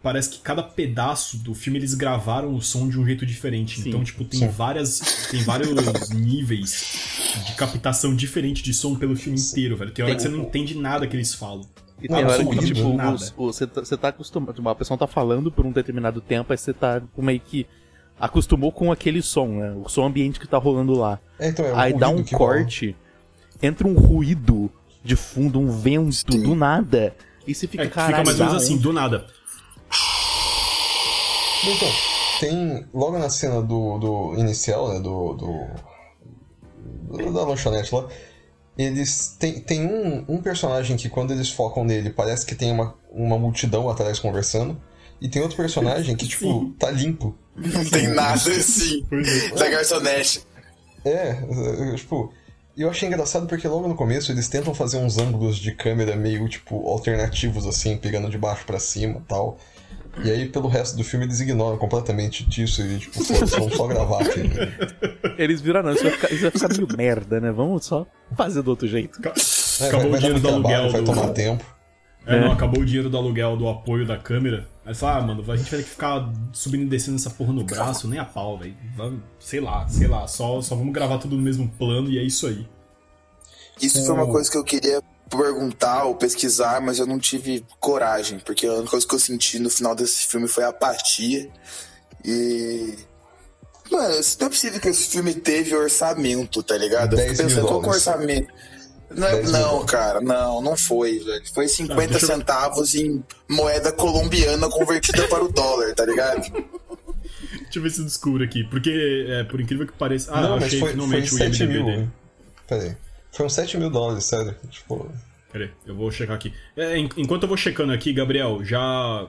parece que cada pedaço do filme eles gravaram o som de um jeito diferente. Sim, então, tipo, tem sim. várias. Tem vários níveis de captação diferente de som pelo filme inteiro, velho. Tem hora que você não entende nada que eles falam. E tem hora que, tipo, você tá, você tá acostumado. Uma pessoa tá falando por um determinado tempo, aí você tá tipo, meio que acostumou com aquele som, né? O som ambiente que tá rolando lá. É, então, é aí dá um rola. Entra um ruído de fundo, um vento Sim. do nada. E você fica, É, caralho, fica mais ou menos assim, onde?" do nada. Então, tem. Logo na cena do, do inicial, né? Do, do. do- Da lanchonete lá. Eles. Tem, tem um, um personagem que quando eles focam nele parece que tem uma, uma multidão atrás conversando. E tem outro personagem que, tipo, Sim. tá limpo. Não tem nada assim. É. Da garçonete. É, é, tipo. Eu achei engraçado porque logo no começo eles tentam fazer uns ângulos de câmera meio, tipo, alternativos, assim, pegando de baixo para cima e tal. E aí, pelo resto do filme, eles ignoram completamente disso e, tipo, vamos só gravar aqui. Eles viram, não, isso vai, ficar, isso vai ficar meio merda, né? Vamos só fazer do outro jeito. É, Acabou vai, o vai dar dinheiro do aluguel. trabalho, vai do- tomar tempo. É, não, É. acabou o dinheiro do aluguel do apoio da câmera. Aí fala, ah, mano, a gente vai ter que ficar subindo e descendo essa porra no braço, nem a pau, velho. Sei lá, sei lá, só, só vamos gravar tudo no mesmo plano e é isso aí. Isso foi uma coisa que eu queria perguntar ou pesquisar, mas eu não tive coragem, porque a única coisa que eu senti no final desse filme foi apatia. E. Mano, não é possível que esse filme teve orçamento, tá ligado? Eu 10 fico mil pensando, qual que é o dólares. orçamento? Não, 10 mil não cara, não, não foi, velho. Foi 50 Ah, eu- centavos em moeda colombiana convertida para o dólar, tá ligado? Deixa eu ver se eu descubro aqui. Porque, é, por incrível que pareça. Ah, não, mas achei foi, finalmente foi o 7 IMDB mil. dele. Pera aí. Foi uns 7 mil dólares, sério. Tipo, Peraí, eu vou checar aqui. É, en- enquanto eu vou checando aqui, Gabriel, já.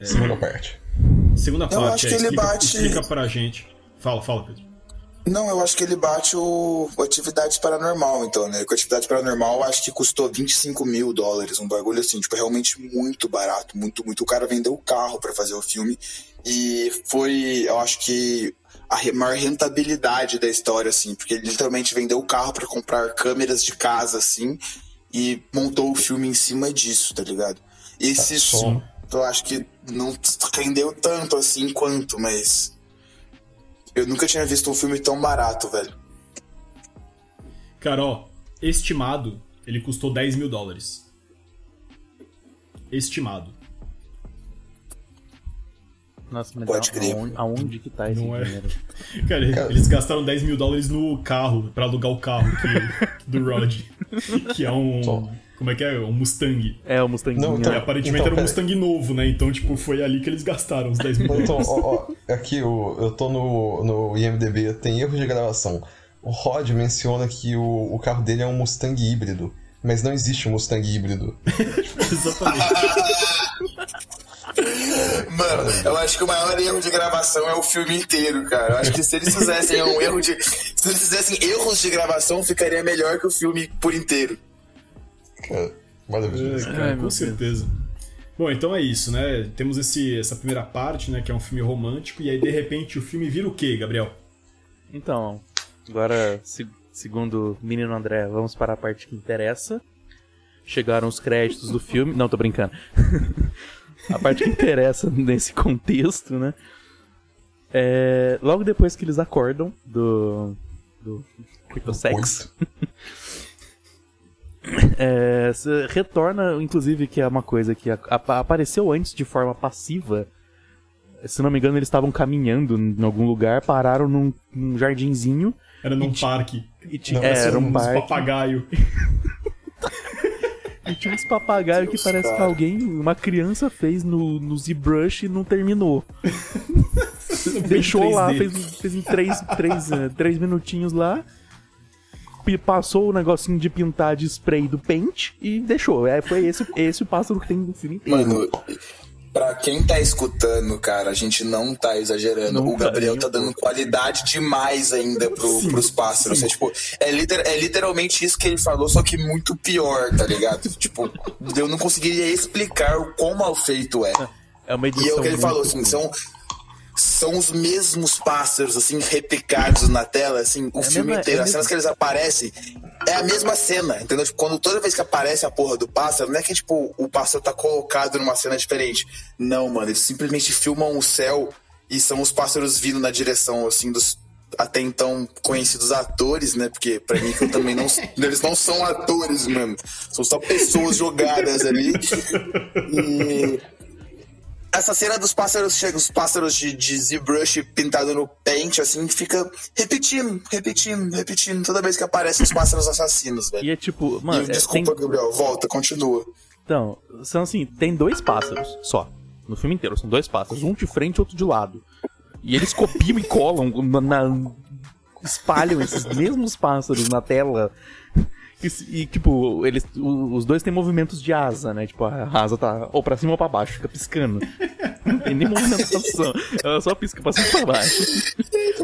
segunda parte. Segunda Eu parte, acho é, que ele explica, bate- explica pra gente. Fala, fala, Pedro. Não, eu acho que ele bate o, o Atividade Paranormal, então, né? Com Atividade Paranormal, acho que custou 25 mil dólares, um bagulho assim, tipo, realmente muito barato, muito, muito. O cara vendeu o carro pra fazer o filme e foi, eu acho que a maior rentabilidade da história, assim, porque ele literalmente vendeu o carro pra comprar câmeras de casa, assim, e montou o filme em cima disso, tá ligado? Esse Tá, som, eu acho que não rendeu tanto assim quanto, mas. Eu nunca tinha visto um filme tão barato, velho. Cara, ó, estimado, ele custou 10 mil dólares. Estimado. Nossa, mas Pode crer. aonde, aonde que tá esse Não é. dinheiro? Cara, Cara. eles gastaram 10 mil dólares no carro, pra alugar o carro que- do Rod. Que é um. Como é que é? Um Mustang. É, o Mustanguinho. Não, então- E aparentemente então, era um Mustang novo, né? Então, tipo, foi ali que eles gastaram os 10 mil Então, dólares. ó, ó, aqui o, eu tô no, no IMDB, tem erro de gravação. O Rod menciona que o, o carro dele é um Mustang híbrido, mas não existe um Mustang híbrido. Exatamente. Mano, eu acho que o maior erro de gravação é o filme inteiro, cara. Eu acho que se eles fizessem um erro de. Se eles fizessem erros de gravação, ficaria melhor que o filme por inteiro. Cara, maravilhoso. É, cara, Ai, meu com Deus. certeza. Bom, então é isso, né? Temos esse, essa primeira parte, né? Que é um filme romântico, e aí de repente o filme vira o quê, Gabriel? Então, agora, se- segundo o menino André, vamos para a parte que interessa. Chegaram os créditos do filme. Não, tô brincando. a parte que interessa nesse contexto, né? É, logo depois que eles acordam do. do. do sexo. É, se- retorna, inclusive, que é uma coisa que a- a- apareceu antes de forma passiva. Se não me engano, eles estavam caminhando em algum lugar, pararam num, num jardinzinho. Era num parque. E ti- Não, é, era um uns parque. papagaio. E tinha uns papagaios que parece que alguém, uma criança fez no, no ZBrush e não terminou. Deixou lá, 3D. fez, fez em três, três, eh, três minutinhos lá. Passou o negocinho de pintar de spray do Paint e deixou. É, foi esse, esse o pássaro que tem no filme inteiro. Mano, pra quem tá escutando, cara, a gente não tá exagerando. Não o tá, Gabriel tá dando qualidade demais ainda pro, pros pássaros. É, tipo, é, liter- é literalmente isso que ele falou, só que muito pior, tá ligado? tipo, eu não conseguiria explicar o quão mal feito é. É uma edição E é o que ele falou, assim, são, são os mesmos pássaros, assim, replicados na tela, assim, o É filme mesma- inteiro. é As cenas que eles aparecem é a mesma cena, entendeu? Tipo, quando toda vez que aparece a porra do pássaro, não é que, tipo, o pássaro tá colocado numa cena diferente. Não, mano, eles simplesmente filmam o céu e são os pássaros vindo na direção, assim, dos até então conhecidos atores, né? Porque pra mim que eu também não. Eles não são atores, mano. São só pessoas jogadas ali. E essa cena dos pássaros chega, os pássaros de, de ZBrush pintado no paint, assim, fica repetindo, repetindo, repetindo, toda vez que aparecem os pássaros assassinos, velho. E é tipo, E, mano, é, desculpa, tem- Gabriel, volta, continua. Então, são assim, tem dois pássaros só. No filme inteiro, são dois pássaros, um de frente e outro de lado. E eles copiam e colam, na- espalham esses mesmos pássaros na tela. E, e, tipo, eles, o- os dois têm movimentos de asa, né? Tipo, a asa tá ou pra cima ou pra baixo, fica piscando. Não tem nem movimentação. Ela só pisca pra cima e pra baixo.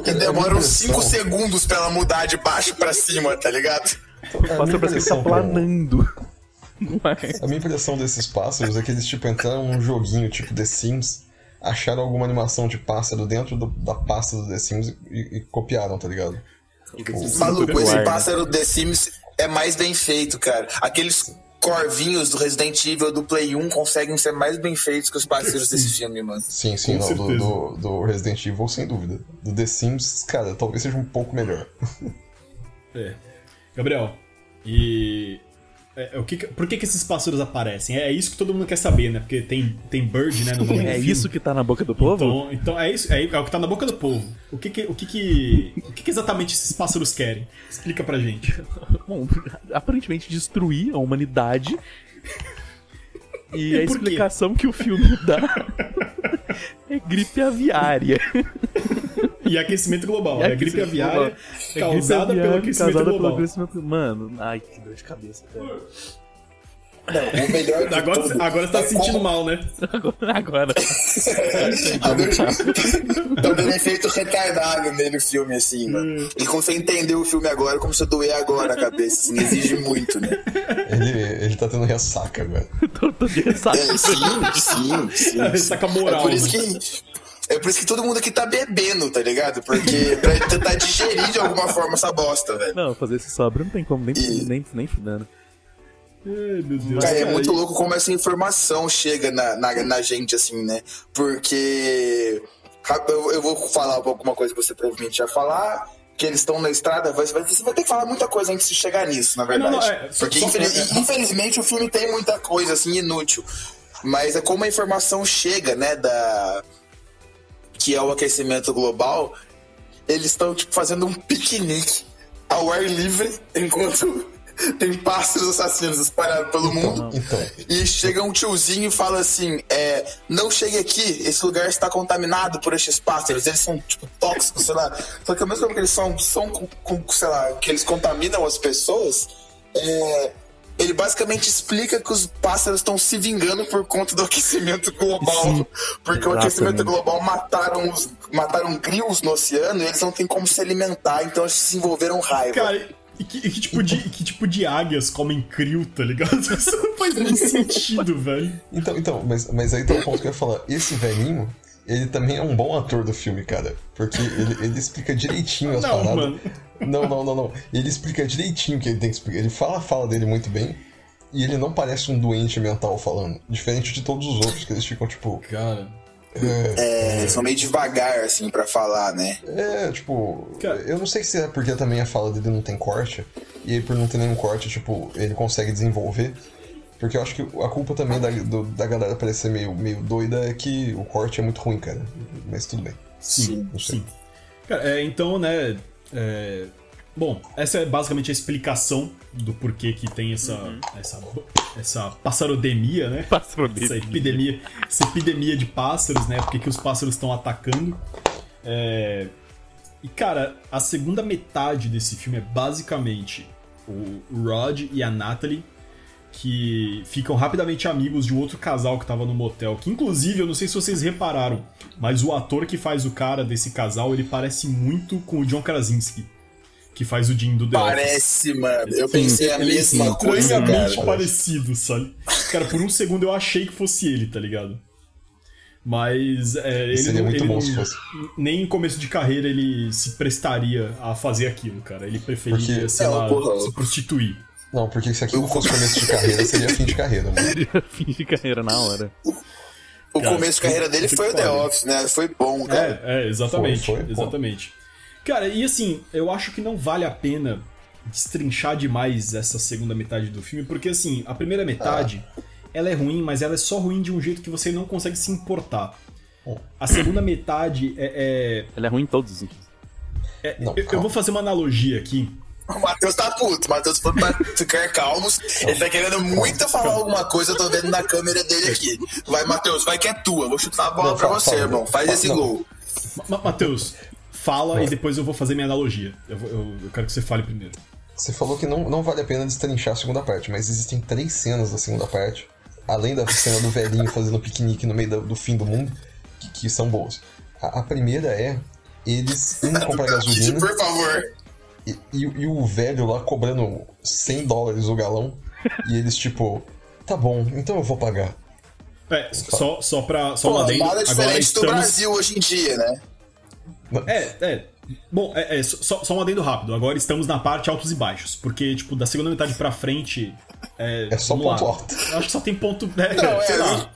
E demora uns 5 segundos pra ela mudar de baixo pra cima, tá ligado? O pássaro parece que ele tá planando. Não é? A minha impressão desses pássaros é que eles, tipo, entraram num joguinho tipo The Sims, acharam alguma animação de pássaro dentro do- da pasta do The Sims e, e copiaram, tá ligado? Maluco, esse pássaro The Sims é mais bem feito, cara. Aqueles corvinhos do Resident Evil do Play 1 conseguem ser mais bem feitos que os pássaros desse filme, mano. Sim, sim, não, do, do, do Resident Evil, sem dúvida. Do The Sims, cara, talvez seja um pouco melhor. É. Gabriel, e. é, é, o que, por que, que esses pássaros aparecem? É, isso que todo mundo quer saber, né? Porque tem, tem bird, né? No É isso que tá na boca do povo? Então, então é isso, é, é o que tá na boca do povo. O que que, o que, que, o que, que exatamente esses pássaros querem? Explica pra gente. Bom, aparentemente destruir a humanidade. E a Por quê? explicação que o filme dá é gripe aviária. E aquecimento global. E é gripe aviária global. É causada gripe aviária pelo aquecimento causada global. pelo aquecimento- Mano, ai, que dor de cabeça, cara. O melhor Agora, tudo agora você tá se sentindo como- mal, né? Agora. agora. Tá dando efeito retardado nele o filme, assim, mano. E como você entendeu o filme agora, como você doer agora a cabeça, assim, exige muito, né? Ele, ele tá tendo ressaca agora. tô, tô de ressaca. É, sim, sim, sim. É, ressaca moral, É por isso né? que. É por isso que todo mundo aqui tá bebendo, tá ligado? Porque pra tentar digerir de alguma forma essa bosta, velho. Não, fazer esse sobra não tem como, nem, E- nem, nem fudando. Ai, meu Deus. Cara, é muito louco como essa informação chega na, na, na gente, assim, né? Porque. Eu, eu vou falar alguma coisa que você provavelmente ia falar. Que eles estão na estrada, vai- vai- você vai ter que falar muita coisa antes de chegar nisso, na verdade. não, é, só- Porque só- infeliz- é, é. infelizmente o filme tem muita coisa assim inútil. Mas é como a informação chega, né, da. Que é o aquecimento global. Eles estão, tipo, fazendo um piquenique ao ar livre enquanto tem pássaros assassinos espalhados pelo mundo. Então, E chega um tiozinho e fala assim: é, não chegue aqui, esse lugar está contaminado por estes pássaros, eles são tipo tóxicos, sei lá. Só que ao mesmo tempo que eles são, são com, com, sei lá, que eles contaminam as pessoas, é, ele basicamente explica que os pássaros estão se vingando por conta do aquecimento global. Sim, porque o exatamente. aquecimento global mataram, os, mataram grilos no oceano e eles não têm como se alimentar, então eles desenvolveram raiva. Cara, e que, e que tipo de, que tipo de águias comem krill, tá ligado? Isso não faz nem sentido, velho. então, então mas, mas aí tá o ponto que eu ia falar. Esse velhinho, ele também é um bom ator do filme, cara. Porque ele, ele explica direitinho as Não, paradas. mano. Não, não, não, não. Ele explica direitinho o que ele tem que explicar. Ele fala a fala dele muito bem. E ele não parece um doente mental falando. Diferente de todos os outros, que eles ficam, tipo. Cara. É, eles são meio devagar, assim, pra falar, né? É, tipo. Cara. Eu não sei se é porque também a fala dele não tem corte. E aí, por não ter nenhum corte, tipo, ele consegue desenvolver. Porque eu acho que a culpa também da, do- da galera parecer meio, meio doida é que o corte é muito ruim, cara. Mas tudo bem. Sim, não sei. sim. Cara, é, então, né. é, Bom, essa é basicamente a explicação do porquê que tem essa, essa, essa passarodemia, né? Passarodemia. Essa epidemia, essa epidemia de pássaros, né? Porque que os pássaros estão atacando. É, E, cara, a segunda metade desse filme é basicamente o Rod e a Natalie que ficam rapidamente amigos de um outro casal que tava no motel. Que, inclusive, eu não sei se vocês repararam, mas o ator que faz o cara desse casal, ele parece muito com o John Krasinski, que faz o Jim do The Office. Parece, mano. Eu pensei a é mesma coisa, cara. estranhamente parecido, sabe? Cara, por um segundo eu achei que fosse ele, tá ligado? Mas é, ele, Seria não, muito ele bom não- se fosse. nem em começo de carreira ele se prestaria a fazer aquilo, cara. Ele preferia, Porque- sei Não, lá, porra. se prostituir. Não, porque se aquilo fosse começo de carreira, seria fim de carreira, mano. Fim de carreira na hora. O Cara, começo de carreira dele foi o The. Office, né? Foi bom, cara. É, é, exatamente. Foi, foi, exatamente. Cara, e assim, eu acho que não vale a pena destrinchar demais essa segunda metade do filme, porque assim, a primeira metade, ela é ruim, mas ela é só ruim de um jeito que você não consegue se importar. A segunda metade é. Ele é ruim em todos os sentidos. é- é- Não, eu, eu vou fazer uma analogia aqui. O Matheus tá puto. O Matheus falou pra ficar calmos. Ele tá querendo muito falar alguma coisa, eu tô vendo na câmera dele aqui. Vai, Matheus, vai que é tua. Vou chutar a bola Não, pra fala, você, fala. irmão. Faz Fala, esse não. gol. Ma- Matheus, fala e depois eu vou fazer minha analogia. Eu, vou- eu- eu quero que você fale primeiro. Você falou que não, não vale a pena destrinchar a segunda parte, mas existem três cenas da segunda parte. Além da cena do velhinho fazendo piquenique no meio da- do fim do mundo, que, que são boas. A, a primeira é eles indo comprar gasolina Por favor. E, e- e o velho lá cobrando 100 dólares o galão. E eles, tipo, tá bom, então eu vou pagar. É, só, só pra. Só Pô, um adendo. nada Agora diferente do estamos. Brasil hoje em dia, né? É, é. Bom, é, é, só, só um adendo rápido. Agora estamos na parte altos e baixos. Porque, tipo, da segunda metade pra frente. É, É só ponto lá. alto. Eu Acho que só tem ponto. É, Não, sei é, lá.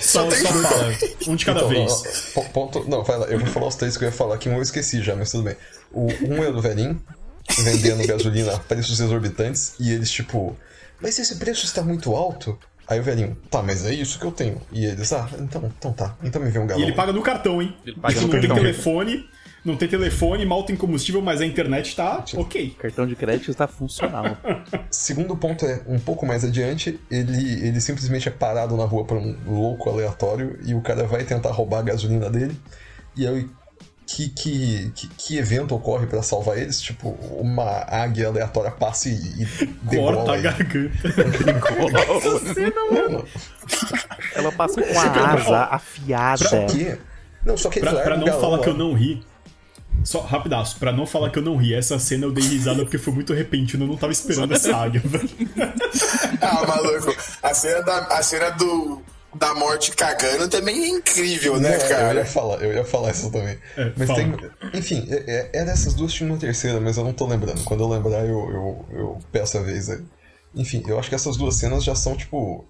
Só, só tem- só fala. Um de cada Então, vez. não, po- ponto, não, vai lá, eu vou falar os três que eu ia falar que um eu esqueci já, mas tudo bem. O, um é do velhinho, vendendo gasolina a preços exorbitantes, e eles, tipo, mas esse preço está muito alto? Aí o velhinho, tá, mas é isso que eu tenho. E eles, ah, então, então tá, então me vê um E galão. ele paga no cartão, hein? Ele paga no não tem cartão. telefone, não tem telefone, mal tem combustível, mas a internet tá ok. Cartão de crédito está funcional. Segundo ponto é, um pouco mais adiante, ele, ele simplesmente é parado na rua por um louco aleatório e o cara vai tentar roubar a gasolina dele. E aí, que, que, que, que evento ocorre pra salvar eles? Tipo, uma águia aleatória passa e, e Corta a garganta. Mano, Ela passa com a asa afiada. Só que. Não, só que Pra, pra largam o não galão falar que eu não ri. Só, rapidaço, pra não falar que eu não ri, essa cena eu dei risada porque foi muito repentino, eu não tava esperando essa águia, velho. Ah, maluco. A cena, da, a cena do, da morte cagando também é incrível, né, Eu cara? ia falar, eu ia falar isso também. É, mas fala. tem. Enfim, é, é, é dessas duas tinha uma terceira, mas eu não tô lembrando. Quando eu lembrar, eu, eu, eu peço a vez aí. Enfim, eu acho que essas duas cenas já são, tipo.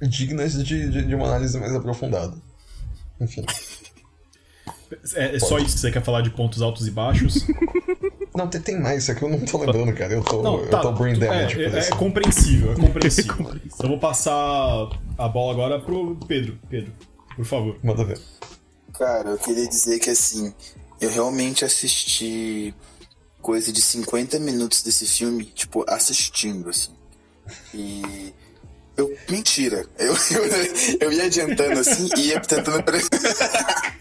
dignas de, de, de uma análise mais aprofundada. Enfim. É, é só isso que você quer falar de pontos altos e baixos? Não, tem, tem mais, isso aqui eu não tô lembrando, cara. Eu tô, Não, eu tá. tô brain damage é, é, é compreensível, é compreensível. então eu vou passar a bola agora pro Pedro. Pedro, por favor. Manda ver. Cara, eu queria dizer que assim, eu realmente assisti coisa de 50 minutos desse filme, tipo, assistindo, assim. E. Eu, mentira. Eu, eu, eu ia adiantando assim e ia tentando.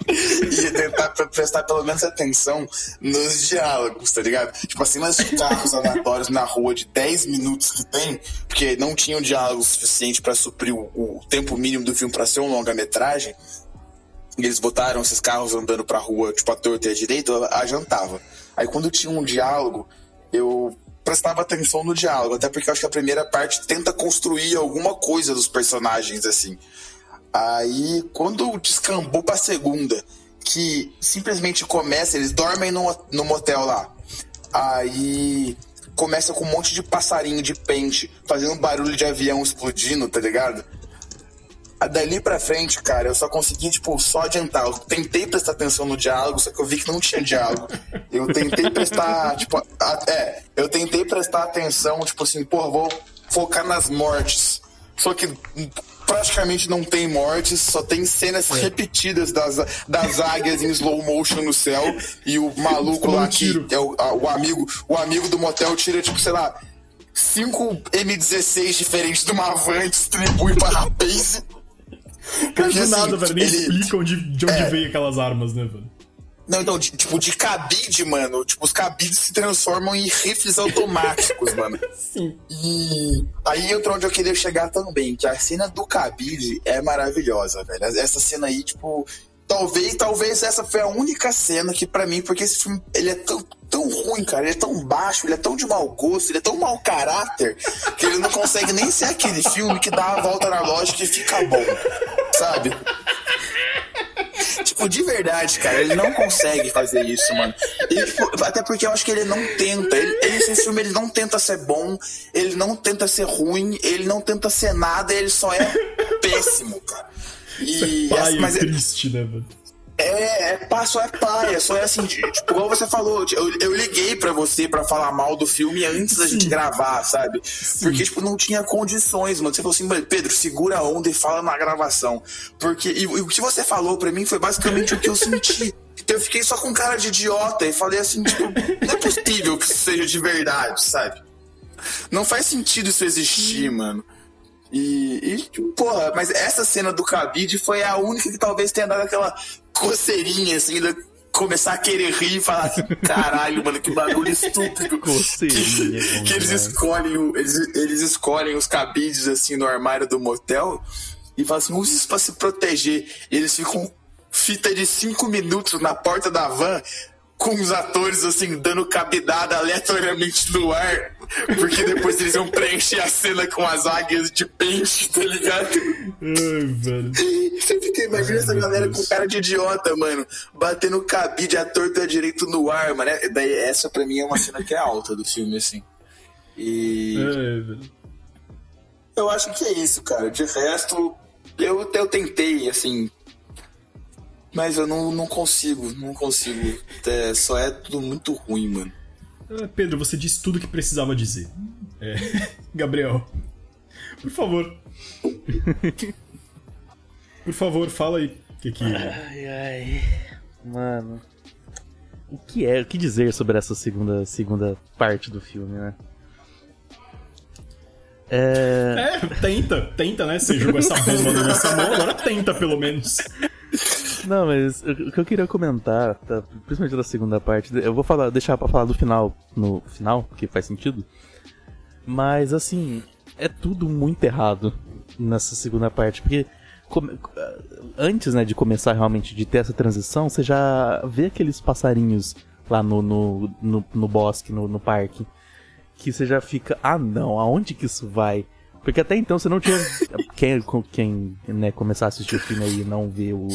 ia tentar pre- prestar pelo menos atenção nos diálogos, tá ligado? Tipo assim, mas carros aleatórios na rua de 10 minutos que tem, porque não tinham diálogo suficiente pra suprir o, o tempo mínimo do filme pra ser um longa-metragem. Eles botaram esses carros andando pra rua, tipo, a torta e a direita, eu ajantava. Aí quando tinha um diálogo, eu prestava atenção no diálogo, até porque eu acho que a primeira parte tenta construir alguma coisa dos personagens, assim. Aí, quando descambou pra segunda, que simplesmente começa, eles dormem no, no motel lá. Aí começa com um monte de passarinho de pente, fazendo barulho de avião explodindo, tá ligado? Dali pra frente, cara, eu só consegui, tipo, só adiantar. Eu tentei prestar atenção no diálogo, só que eu vi que não tinha diálogo. Eu tentei prestar, tipo, a- é, eu tentei prestar atenção, tipo assim, porra, vou focar nas mortes. Só que praticamente não tem mortes, só tem cenas repetidas das, das águias em slow motion no céu e o maluco lá que é o, a- o amigo, o amigo do motel tira, tipo, sei lá, cinco M16 diferentes de uma van e distribui para rapaz. Mas do nada, velho, nem ele- explica onde, de onde É. veio aquelas armas, né, velho? Não, então, de- tipo, de cabide, mano. Tipo, os cabides se transformam em rifles automáticos, mano. Sim. E aí entra onde eu queria chegar também, que a cena do cabide é maravilhosa, velho. Essa cena aí, tipo, talvez, talvez essa foi a única cena que pra mim, porque esse filme, ele é tão, tão ruim, cara, ele é tão baixo, ele é tão de mau gosto, ele é tão mau caráter, que ele não consegue nem ser aquele filme que dá a volta na lógica e fica bom, sabe? Tipo, de verdade, cara, ele não consegue fazer isso, mano. E, tipo, até porque eu acho que ele não tenta. Ele, ele- esse filme ele não tenta ser bom, ele não tenta ser ruim, ele não tenta ser nada, ele só é péssimo, cara. E, Pai, mas é triste, né, velho? É, é pá, só é paia, só é assim, de- tipo, igual você falou, eu, eu liguei pra você pra falar mal do filme antes da gente gravar, sabe? Porque, tipo, não tinha condições, mano. Você falou assim, "Mano, Pedro, segura a onda e fala na gravação. Porque, e, e o que você falou pra mim foi basicamente o que eu senti. Então eu fiquei só com cara de idiota e falei assim, tipo, não é possível que isso seja de verdade, sabe? Não faz sentido isso existir, mano. E, e, porra, mas essa cena do cabide foi a única que talvez tenha dado aquela coceirinha, assim, de começar a querer rir e falar assim, caralho, mano, que bagulho estúpido. Coceirinha, é bom que, que eles escolhem, o- eles, eles escolhem os cabides, assim, no armário do motel e falam assim, use isso pra se proteger. E eles ficam fita de cinco minutos na porta da van com os atores assim dando cabidada aleatoriamente no ar, porque depois eles vão preencher a cena com as águias de peixe, tá ligado? Ai, velho. Você fica imaginando essa galera com cara de idiota, mano, batendo cabide à torta direito no ar, mano. É- Daí essa pra mim é uma cena que é alta do filme, assim. E Ai, velho. eu acho que é isso, cara. De resto, eu, eu tentei, assim. Mas eu não, não consigo, não consigo. É, só é tudo muito ruim, mano. Ah, Pedro, você disse tudo o que precisava dizer. É, Gabriel, por favor. Por favor, fala aí. O que que... Ai, ai. Mano. O que é, o que dizer sobre essa segunda, segunda parte do filme, né? É. É, tenta, tenta, né? Você jogou essa bomba na nossa mão, agora tenta pelo menos. Não, mas o que eu queria comentar, tá, principalmente da segunda parte, eu vou falar, deixar pra falar do final no final, porque faz sentido. Mas assim, é tudo muito errado nessa segunda parte, porque come- antes, né, de começar realmente de ter essa transição, você já vê aqueles passarinhos lá no, no, no, no bosque, no, no parque, que você já fica, ah não, aonde que isso vai? Porque até então você não tinha. Quem, quem né, começar a assistir o filme aí e não ver o,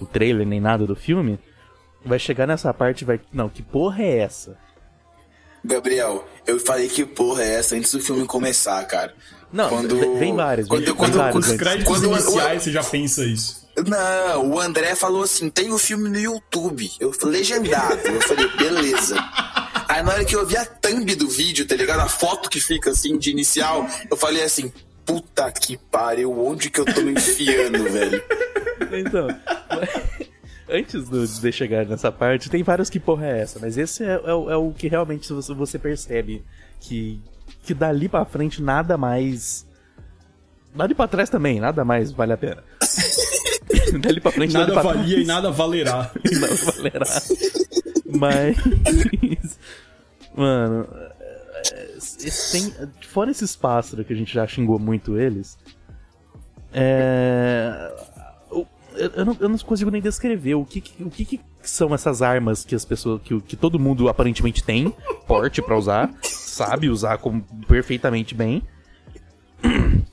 o trailer nem nada do filme, vai chegar nessa parte e vai. Não, que porra é essa? Gabriel, eu falei que porra é essa antes do filme começar, cara. Não, Quando- vem- vários. quando- vem, quando- vem vários quando-. Créditos Quando- iniciais, você já pensa isso. Não, o André falou assim: tem o filme no YouTube. Eu falei legendado. Eu falei, beleza. Aí na hora que eu vi a thumb do vídeo, tá ligado? A foto que fica assim de inicial, eu falei assim: puta que pariu, onde que eu tô me enfiando, velho? Então, antes do- de chegar nessa parte, tem vários que porra é essa, mas esse é, é o- é o que realmente você, você percebe que, que dali pra frente nada mais. Dali pra trás também, nada mais vale a pena. dali pra frente Nada dali pra valia trás. e nada valerá. não valerá. Mas. Mano. é, esse tem, fora esses pássaros que a gente já xingou muito eles. É. Eu, não, eu não consigo nem descrever o que, que- o que, que são essas armas que as pessoas. que, que todo mundo aparentemente tem porte pra usar, sabe usar como perfeitamente bem.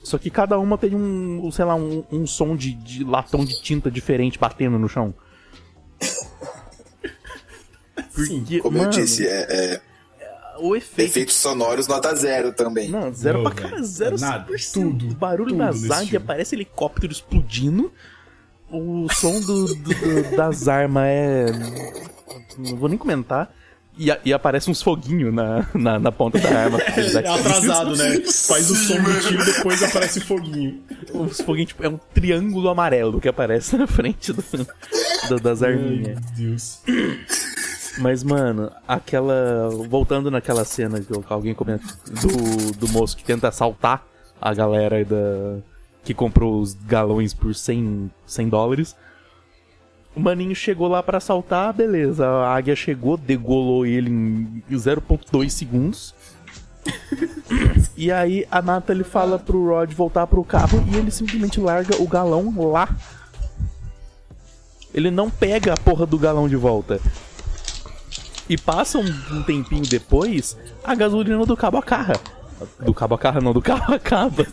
Só que cada uma tem um, sei lá, um, um som de, de latão de tinta diferente batendo no chão. Sim. Porque, Como eu mano, disse, é, é, o efeito. efeitos sonoros nota zero também. Não, zero Não, pra cá, zero Nada, 100%. tudo, O barulho tudo das águias, parece helicóptero explodindo. O som do, do- do- das armas é. Não vou nem comentar. E, a- e aparece uns foguinhos na, na, na ponta da arma. É atrasado, né? Faz o Sim, som do tiro depois aparece foguinho. Os foguinhos, tipo, é um triângulo amarelo que aparece na frente do- do- das arminhas. meu Deus. Mas, mano, aquela. Voltando naquela cena que alguém comenta do, do moço que tenta assaltar a galera da. que comprou os galões por 100, 100 dólares. O maninho chegou lá pra assaltar, beleza. A águia chegou, degolou ele em 0,2 segundos. e aí a Natalie fala pro Rod voltar pro carro e ele simplesmente larga o galão lá. Ele não pega a porra do galão de volta. E passa um, um tempinho depois, a gasolina do cabo acaba. Do cabo acaba, não, do carro acaba.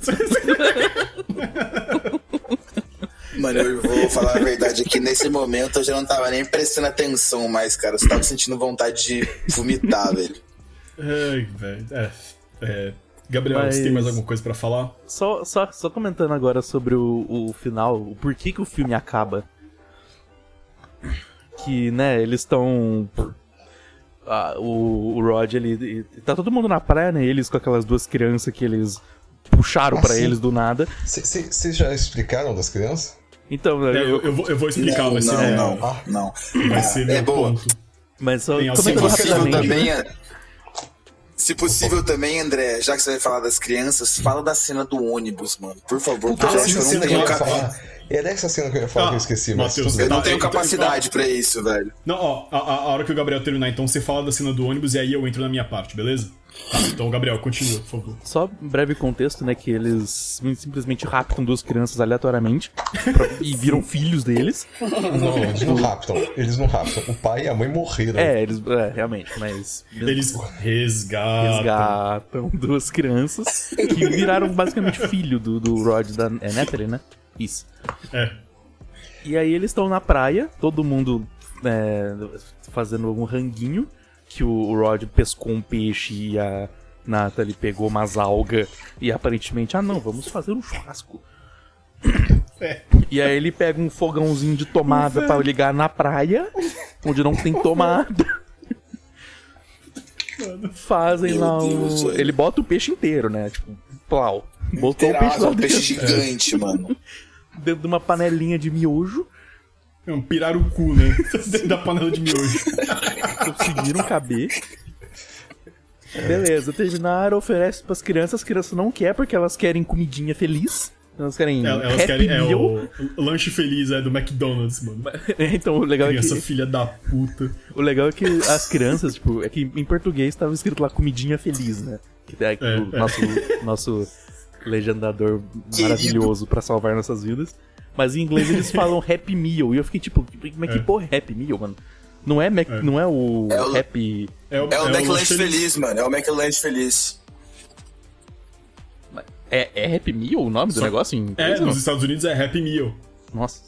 Mano, eu vou falar a verdade aqui. Nesse momento eu já não tava nem prestando atenção mais, cara. Eu só tava sentindo vontade de vomitar, velho. Ai, velho. É, é. Gabriel, Mas- você tem mais alguma coisa pra falar? Só, só, só comentando agora sobre o, o final, o porquê que o filme acaba. Que, né, eles estão. Ah, o, o Rod, ele, Tá todo mundo na praia, né? Eles com aquelas duas crianças que eles puxaram Ah, pra sim. eles do nada. Vocês já explicaram das crianças? Então, É, eu, eu, eu vou, eu vou explicar, não, vai ser não, meu- não, Ah. não. Vai ser É meu boa. ponto. mas só assim, Se possível também, é- se possível também, André, já que você vai falar das crianças, fala da cena do ônibus, mano. Por favor, porque Ah, eu acho que eu não tenho claro. Ca- falar. Era essa cena que eu ia falar Ah, que eu esqueci, mas. Matheus, tudo bem. Eu não tenho então, capacidade pra isso, velho. Não, ó, a, a- a hora que o Gabriel terminar, então você fala da cena do ônibus e aí eu entro na minha parte, beleza? Tá, então, Gabriel, continua, por favor. Só um breve contexto, né? Que eles simplesmente raptam duas crianças aleatoriamente pra- e viram filhos deles. Não, eles não raptam. Eles não raptam. O pai e a mãe morreram. É, eles. É, realmente, mas. Eles resgatam. resgatam duas crianças que viraram basicamente filho do, do Rod da é Natalie, né? Isso. É. E aí eles estão na praia, todo mundo é, fazendo um ranguinho, que o Rod pescou um peixe e a Natalie pegou umas algas e aparentemente, ah não, vamos fazer um churrasco. É. E aí ele pega um fogãozinho de tomada pra ligar na praia, onde não tem tomada. Fazem Meu lá Deus, o... Ele bota o peixe inteiro, né? Tipo, plau. Botou o Terá peixe lá um peixe gigante, mano. Dentro de uma panelinha de miojo. É um pirarucu, né? Dentro da panela de miojo. conseguiram caber. Beleza, terminaram, oferece pras crianças, as crianças não querem porque elas querem comidinha feliz. Elas querem Elas Happy querem. É o, o lanche feliz é do McDonald's, mano. então o legal, é Criança que, filha da puta. o legal é que as crianças, tipo, é que em português tava escrito lá comidinha feliz, né? Que é, É, o é. nosso, nosso legendador maravilhoso pra salvar nossas vidas. Mas em inglês eles falam Happy Meal. E eu fiquei tipo, mas que É. porra é Happy Meal, mano? Não é, Mac, É. não é o É o- Happy. É o, É o McLanche lanche feliz, mano. É o McLanche feliz. É, é Happy Meal o nome do Só- negócio? Em É, inglês, não? nos Estados Unidos é Happy Meal. Nossa,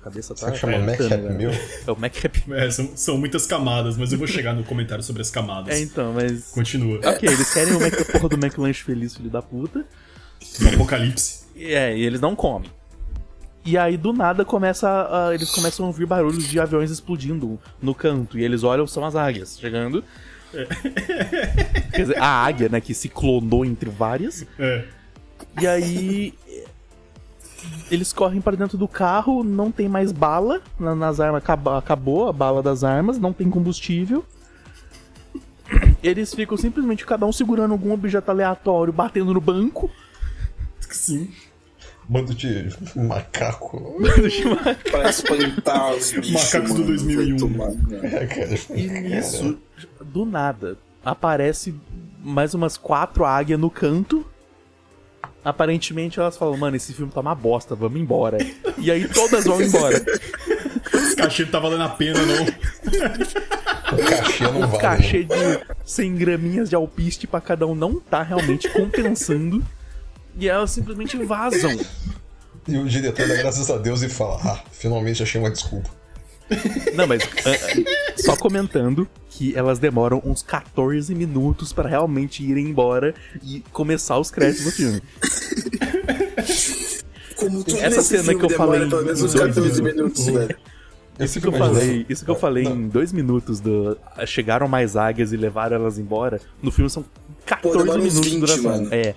a cabeça tá. Que chama é, Mac Happy né? Meal? É o Mac Happy É, são, são muitas camadas, mas eu vou chegar no comentário sobre as camadas. É, então, mas. Continua. Ok, eles querem o Mac, a porra do McLanche feliz, filho da puta. No apocalipse. É, e eles não comem. E aí, do nada, começa a- eles começam a ouvir barulhos de aviões explodindo no canto. E eles olham, são as águias chegando. Quer dizer, a águia, né, que se clonou entre várias. É. E aí. Eles correm para dentro do carro, não tem mais bala na- nas armas, acabou a bala das armas, não tem combustível. Eles ficam simplesmente cada um segurando algum objeto aleatório, batendo no banco. Sim. Bando de macaco. Pra espantar os bichos. Macacos do mano. 2001. Vai tomar, né? É, cara. E nisso, do nada, aparece mais umas quatro águias no canto. Aparentemente elas falam, mano, esse filme tá uma bosta, vamos embora. E aí todas vão embora. Esse cachê não tá valendo a pena, não. O cachê não O vale. cachê de 100 graminhas de alpiste pra cada um não tá realmente compensando. E elas simplesmente vazam. E o diretor dá graças a Deus e fala: Ah, finalmente achei uma desculpa. Não, mas ah, só comentando que elas demoram uns 14 minutos pra realmente irem embora e começar os créditos do filme. Como tudo Essa nesse cena filme que eu falei pelo menos em uns dois 14 minutos. minutos, velho. Isso que eu falei, isso que eu falei em dois minutos do chegaram mais águias e levaram elas embora. No filme são 14 demora uns minutos de 20, duração. mano. É.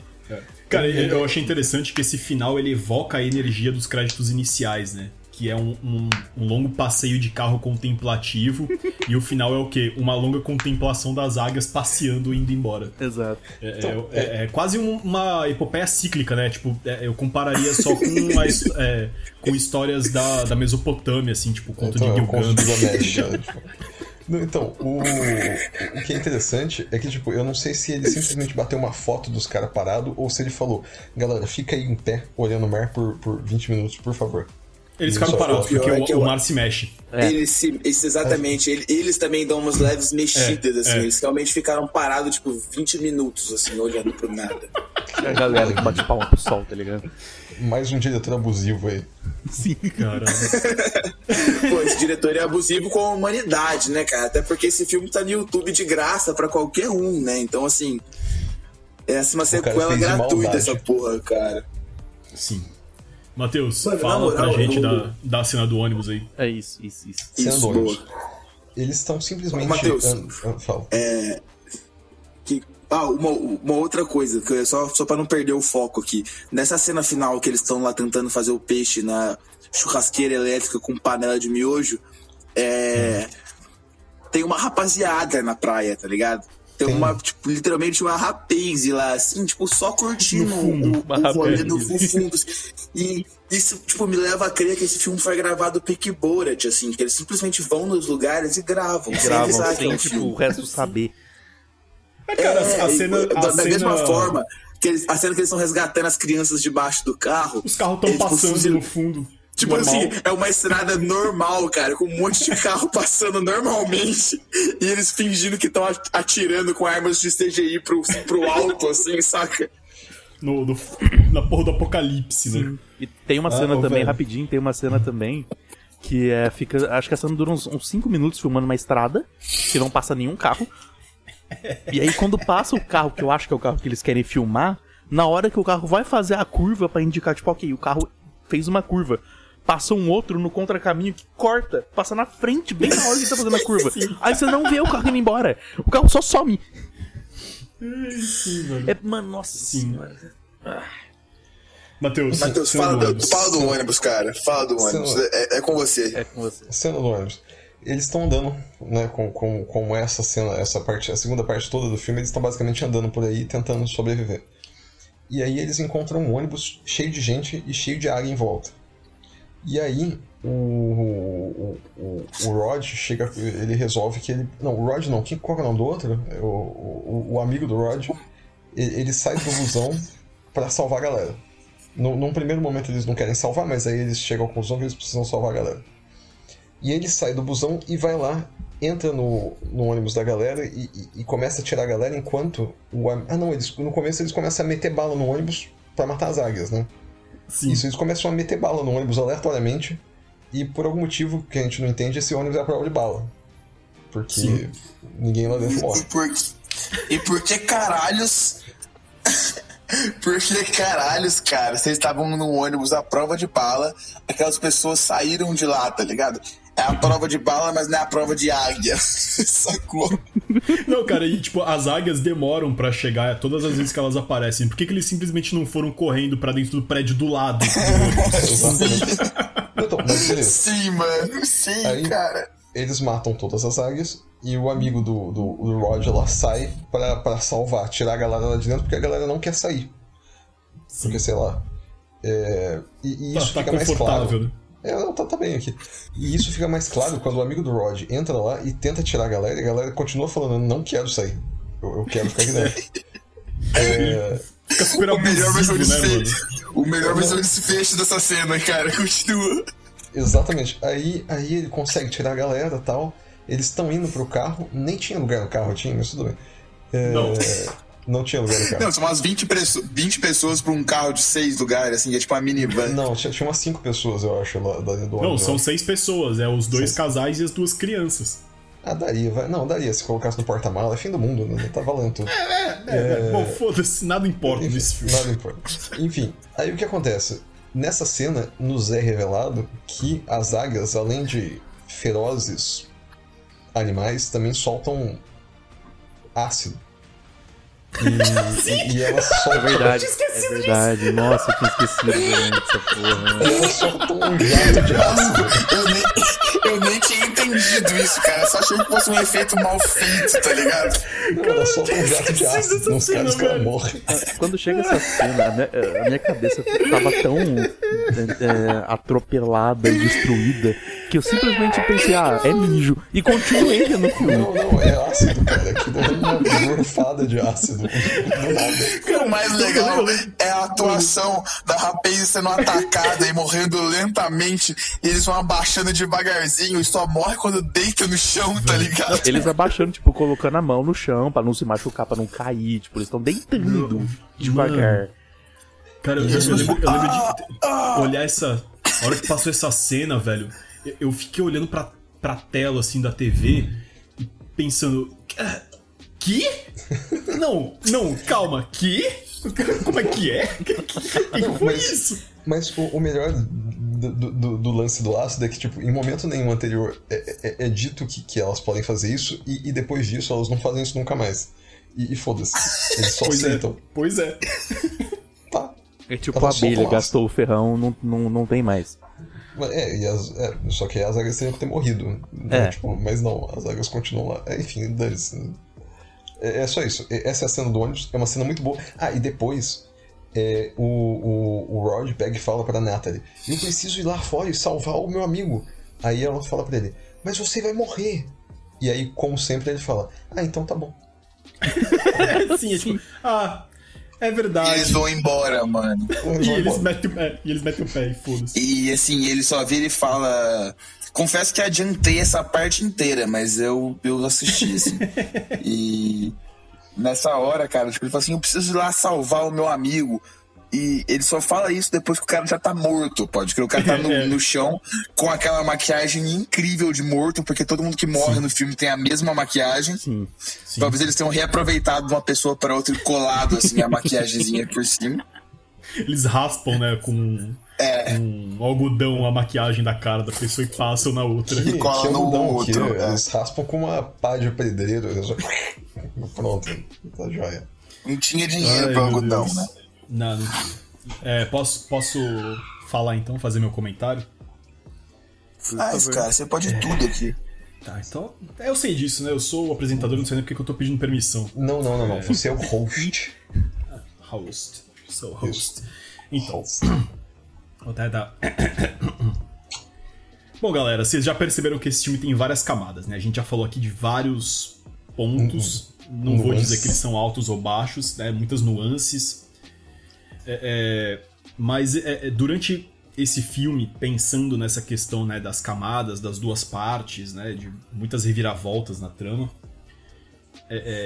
Cara, eu achei interessante que esse final ele evoca a energia dos créditos iniciais, né? Que é um, um- um longo passeio de carro contemplativo. e o final é o quê? Uma longa contemplação das águias passeando indo embora. Exato. É, é- é- é quase um- uma epopeia cíclica, né? Tipo, é, eu compararia só com, a his- é, com histórias da, da Mesopotâmia, assim, tipo, o conto Então, é de o conto de Gilgamesh. Então, o, o que é interessante é que, tipo, eu não sei se ele simplesmente bateu uma foto dos caras parados ou se ele falou, galera, fica aí em pé, olhando o mar por, por 20 minutos, por favor. Eles ficaram parados, porque é o, que o mar se mexe. É. Eles se, eles- exatamente, ele- eles também dão umas leves mexidas, É, assim. é. Eles realmente ficaram parados, tipo, 20 minutos, assim, olhando pro nada. A galera que bate palma pro sol, tá ligado? Mais um diretor abusivo aí. Sim. Cara, Pô, esse diretor é abusivo com a humanidade, né, cara? Até porque esse filme tá no YouTube de graça pra qualquer um, né? Então, assim. É assim, uma sequela gratuita essa porra, cara. sim. Matheus, fala moral, pra gente eu- da, da cena do ônibus aí. É isso, isso, isso. Isso, Sendo boa. hoje. Eles estão simplesmente. Matheus. Ah, ah, fala. Que, ah, uma, uma outra coisa, que é só, só pra não perder o foco aqui. Nessa cena final que eles estão lá tentando fazer o peixe na churrasqueira elétrica com panela de miojo, é. Tem uma rapaziada na praia, tá ligado? Tem Tem. uma, tipo, literalmente uma rapaz lá, assim, tipo, só curtindo fundo, o, o rolê no fundo. E isso, tipo, me leva a crer que esse filme foi gravado pique Borat, assim, que eles simplesmente vão nos lugares e gravam. sem Gravam é sem, um tipo, filme. o resto saber. É, cara, É, a, e cena. da, A da cena... mesma forma, que eles, a cena que eles estão resgatando as crianças debaixo do carro. Os carros estão tipo, passando no fundo. Tipo normal. assim, é uma estrada normal, cara, com um monte de carro passando normalmente e eles fingindo que estão atirando com armas de CGI pro, pro alto, assim, saca? No, no- na porra do apocalipse, né? E tem uma Ah, cena também, velho. rapidinho, tem uma cena também que é, fica, acho que a cena dura uns 5 minutos filmando uma estrada, que não passa nenhum carro. E aí quando passa o carro, que eu acho que é o carro que eles querem filmar, na hora que o carro vai fazer a curva pra indicar, tipo, ok, o carro fez uma curva. Passa um outro no contracaminho que corta, passa na frente, bem na hora que ele tá fazendo a curva. Aí você não vê o carro indo embora. O carro só some. Sim, velho. É, mano, nossa senhora. Matheus, Matheus, cena fala, do do, ônibus. fala do ônibus, cara. Fala do ônibus. É, é com você. É com você. Cena do ônibus. Eles estão andando, né, com, com, com essa cena, essa parte, a segunda parte toda do filme, eles estão basicamente andando por aí tentando sobreviver. E aí eles encontram um ônibus cheio de gente e cheio de água em volta. E aí o, o, o, o Rod chega, ele resolve que ele. Não, o Rod não, quem, qual é o nome do outro? O, o, o amigo do Rod, ele, ele sai do busão pra salvar a galera. No, num primeiro momento eles não querem salvar, mas aí eles chegam à conclusão que eles precisam salvar a galera. E ele sai do busão e vai lá, entra no, no ônibus da galera e, e- e começa a tirar a galera enquanto o. Ah, não, eles, no começo eles começam a meter bala no ônibus pra matar as águias, né? Sim. Isso, eles começam a meter bala no ônibus aleatoriamente e por algum motivo que a gente não entende, esse ônibus é a prova de bala. Porque Sim. ninguém lá dentro E morre. por, e por que caralhos. por que caralhos, cara? Vocês estavam no ônibus à prova de bala, aquelas pessoas saíram de lá, tá ligado? É a prova de bala, mas não é a prova de águia. Sacou? Não, cara, e tipo, as águias demoram pra chegar todas as vezes que elas aparecem. Por que, que eles simplesmente não foram correndo pra dentro do prédio do lado? Então, mas. Sim, mano. Sim, Aí- cara. Eles matam todas as águias e o amigo do, do, do Roger lá sai pra, pra salvar, tirar a galera lá de dentro, porque a galera não quer sair. Porque, sei lá. é, e, e Tá, isso tá fica mais confortável, claro. né? É, não, tá, tá bem aqui. E isso fica mais claro quando o amigo do Rod entra lá e tenta tirar a galera e a galera continua falando: não quero sair. Eu, eu quero ficar aqui dentro. É, Fica super O melhor versão né, mano? O melhor versão de desfecho dessa cena, cara. Continua. exatamente. Aí, aí ele consegue tirar a galera e tal. Eles estão indo pro carro. Nem tinha lugar no carro, tinha, mas tudo bem. É, Não. não tinha lugar no carro. Não, são umas 20, presso- 20 pessoas pra um carro de 6 lugares, assim, é tipo uma minivan. Não, tinha, tinha umas cinco pessoas, eu acho, lá, lá do Não, são né? seis pessoas. É os dois Seis. casais e as duas crianças. Ah, daria, vai. Não, daria. Se colocasse no porta-mala, é fim do mundo, né? Tá valendo tudo. É, Bom, foda-se, nada importa Enfim, nesse filme. Nada importa. Enfim, aí o que acontece? Nessa cena, nos é revelado que as águias, além de ferozes animais, também soltam ácido. E, e, e elas É verdade. É verdade. Nossa, eu tinha esquecido dessa porra. E elas soltam um jato de ácido. Eu nem, eu nem tinha entendido isso, cara. Só achei que fosse um efeito mal feito, tá ligado? Não, elas soltam um jato de ácido nos caras, caras velho. morrem. Quando chega essa cena, a minha, a minha cabeça tava tão é, é, atropelada e destruída que eu simplesmente pensei, ah, é mijo. E continuei vendo o filme. Não, não, é ácido, cara. Aquilo é uma gorfada de ácido. Do nada. O mais legal é a atuação da rapaz sendo atacada e morrendo lentamente. E eles vão abaixando devagarzinho e só morre quando deita no chão, tá ligado? Eles abaixando, tipo, colocando a mão no chão pra não se machucar, pra não cair. Tipo, eles estão deitando devagar. Cara, eu, eu lembro, eu lembro de olhar essa. A hora que passou essa cena, velho, eu, fiquei olhando pra, pra tela assim da TV e pensando. "Ah, Que? Não, não, calma, que? Como é que é? Que, que, que Não, foi mas- isso? Mas o, o melhor do, do- do- lance do ácido é que, tipo, em momento nenhum anterior é, é- é dito que, que elas podem fazer isso e, e depois disso elas não fazem isso nunca mais. E, e foda-se. Eles só Pois é, aceitam. pois é. Tá. É tipo, Ela a abelha gastou o ferrão, não, não, não tem mais. Mas, É, e as, é, só que as águias teriam que ter morrido. Então, É. tipo, mas não, as águas continuam lá. É, enfim, dane-se. É, é só isso. É- Essa é a cena do ônibus, é uma cena muito boa. Ah, e depois é, o, o, o Rod pega e fala pra Natalie: Eu preciso ir lá fora e salvar o meu amigo. Aí ela fala pra ele: Mas você vai morrer. E aí, como sempre, ele fala: Ah, então tá bom. Sim, é tipo, ah, é E verdade. eles vão embora, mano. E eles metem o pé, e eles metem o pé e foda-se. E assim, ele só vira e fala. Confesso que adiantei essa parte inteira, mas eu, eu assisti, assim. e nessa hora, cara, tipo, ele fala assim: eu preciso ir lá salvar o meu amigo. E ele só fala isso depois que o cara já tá morto, pode crer. O cara tá no, no chão com aquela maquiagem incrível de morto, porque todo mundo que morre no filme tem a mesma maquiagem. Sim. Talvez eles tenham reaproveitado de uma pessoa para outra e colado assim a maquiagemzinha por cima. Eles raspam, né, com É. um algodão a maquiagem da cara da pessoa e passam na outra. Que, cola que no algodão, outro, que é. eles raspam com uma pá de pedreiro. Pronto, tá joia. Não tinha dinheiro Ai, pro meu algodão, Deus. né? Não, não. É, posso, posso falar então, fazer meu comentário? Ah, esse cara, você pode tudo aqui. Tá, então. Eu sei disso, né? Eu sou o apresentador, não sei nem porque que eu tô pedindo permissão. Não, não, não, não. Você é o host. Host. Sou host. Então. Vou até dar. Bom, galera, vocês já perceberam que esse filme tem várias camadas, né? A gente já falou aqui de vários pontos. Não vou dizer que eles são altos ou baixos, né? Muitas nuances. É, é, mas é, é, durante esse filme, pensando nessa questão né, das camadas, das duas partes, né? De muitas reviravoltas na trama.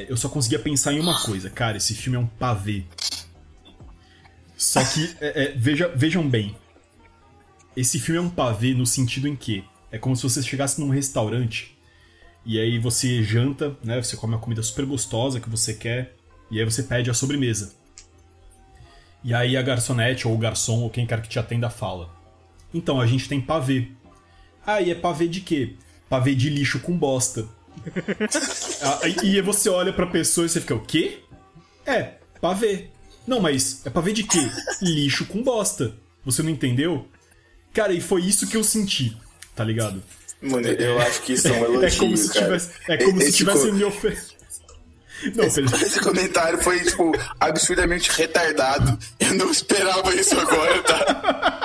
eu só conseguia pensar em uma coisa, cara, esse filme é um pavê. Só que, veja, vejam bem, esse filme é um pavê no sentido em que é como se você chegasse num restaurante e aí você janta, né? Você come uma comida super gostosa que você quer e aí você pede a sobremesa. E aí a garçonete ou o garçom ou quem quer que te atenda fala: Então, a gente tem pavê. Ah, e é pavê de quê? Pavê de lixo com bosta. Ah, e aí você olha pra pessoa e você fica: O quê? É, pavê. Não, mas é pavê de quê? Lixo com bosta. Você não entendeu? Cara, e foi isso que eu senti, tá ligado? Mano, eu acho que isso é um elogio, É como se tivesse, é como se Esse tivesse me oferecendo. Não, Esse, esse comentário foi, tipo, absurdamente retardado. Eu não esperava isso agora, tá?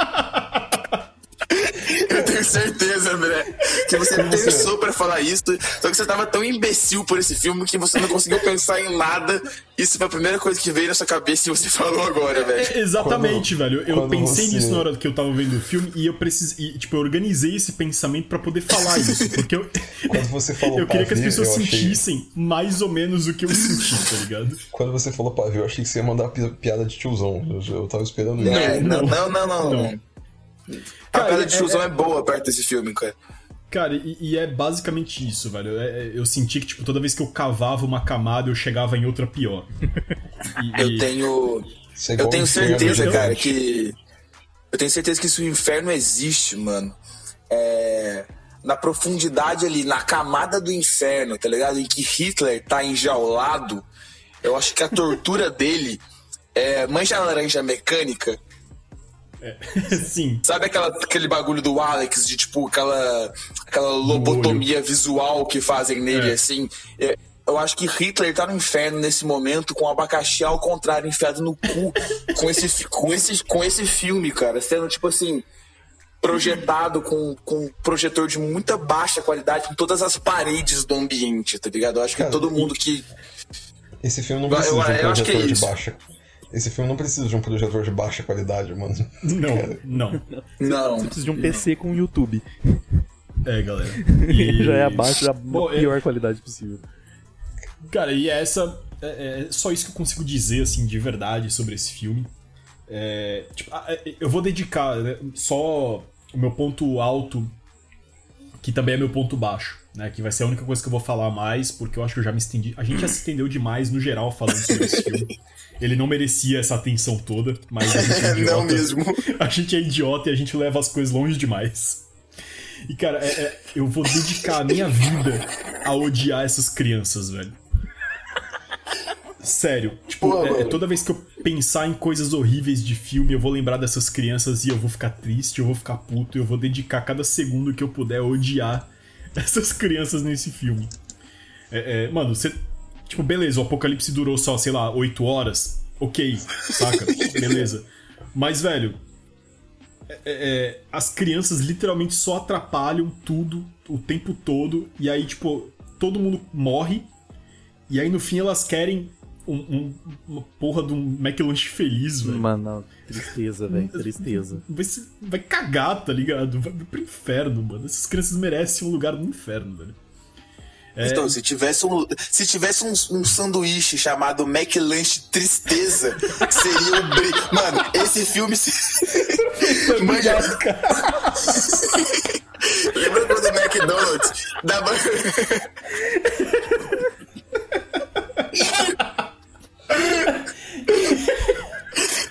Certeza, André, que você pensou pra falar isso, só que você tava tão imbecil por esse filme que você não conseguiu pensar em nada. Isso foi a primeira coisa que veio na sua cabeça e você falou agora, velho. É, exatamente, Quando- velho. Eu pensei você- nisso na hora que eu tava vendo o filme e eu precisei. Tipo, eu organizei esse pensamento pra poder falar isso. Porque eu, Quando você falou eu queria que as pessoas achei- sentissem mais ou menos o que eu senti, tá ligado? Quando você falou pavê, eu achei que você ia mandar pi- piada de tiozão. Eu, eu tava esperando isso. É, não, não. não, não, não. Não. A Cara, piada de é- tiozão é, boa perto desse filme, cara. Cara, e, e é basicamente isso, velho. É- é- eu senti que, tipo, toda vez que eu cavava uma camada, eu chegava em outra pior. E- Eu e- tenho. Isso é Eu tenho certeza, gigante. cara, que. Eu tenho certeza que se o inferno existe, mano. É. Na profundidade ali, na camada do inferno, tá ligado? Em que Hitler tá enjaulado, eu acho que a tortura dele é. Manja a laranja mecânica? Sim. Sabe aquela, aquele bagulho do Alex, de tipo, aquela, aquela lobotomia visual que fazem nele, É. assim? É, Eu acho que Hitler tá no inferno nesse momento com o abacaxi ao contrário, enfiado no cu, com esse, com esse, com esse filme, cara, sendo tipo assim. Projetado com, com um projetor de muita baixa qualidade em todas as paredes do ambiente, tá ligado? Eu acho que Cara, todo mundo que. Esse filme não Eu- precisa de um eu acho que é projetor de isso. baixa. Esse filme não precisa de um projetor de baixa qualidade, mano. Não, não. Não. Precisa de um PC com YouTube. É, galera. E- Já é abaixo da Bom, é- pior qualidade possível. Cara, e essa. É, é só isso que eu consigo dizer, assim, de verdade sobre esse filme. É, tipo, é, eu vou dedicar né, só o meu ponto alto, que também é meu ponto baixo, né? Que vai ser a única coisa que eu vou falar mais, porque eu acho que eu já me estendi. A gente já se estendeu demais no geral falando sobre esse filme. Ele não merecia essa atenção toda, mas a gente é idiota. Não mesmo. A gente é idiota e a gente leva as coisas longe demais. E, cara, é- é- eu vou dedicar a minha vida a odiar essas crianças, velho. Sério. Tipo, Pô, é- é toda vez que eu pensar em coisas horríveis de filme, eu vou lembrar dessas crianças e eu vou ficar triste, eu vou ficar puto, eu vou dedicar cada segundo que eu puder a odiar essas crianças nesse filme. É, é, mano, você. Tipo, beleza, o apocalipse durou só, sei lá, 8 horas. Ok, saca? beleza. Mas, velho, é- é, as crianças literalmente só atrapalham tudo o tempo todo. E aí, tipo, todo mundo morre. E aí, no fim, elas querem um- um- uma porra de um McLanche feliz, velho. Mano, tristeza, velho, tristeza. Vai, se- vai cagar, tá ligado? Vai pro inferno, mano. Essas crianças merecem um lugar no inferno, velho. É, Então, se tivesse um, se tivesse um, um sanduíche chamado McLanche Tristeza, seria o bri... Mano, esse filme. Se... Manja... Lembra quando o McDonald's dava.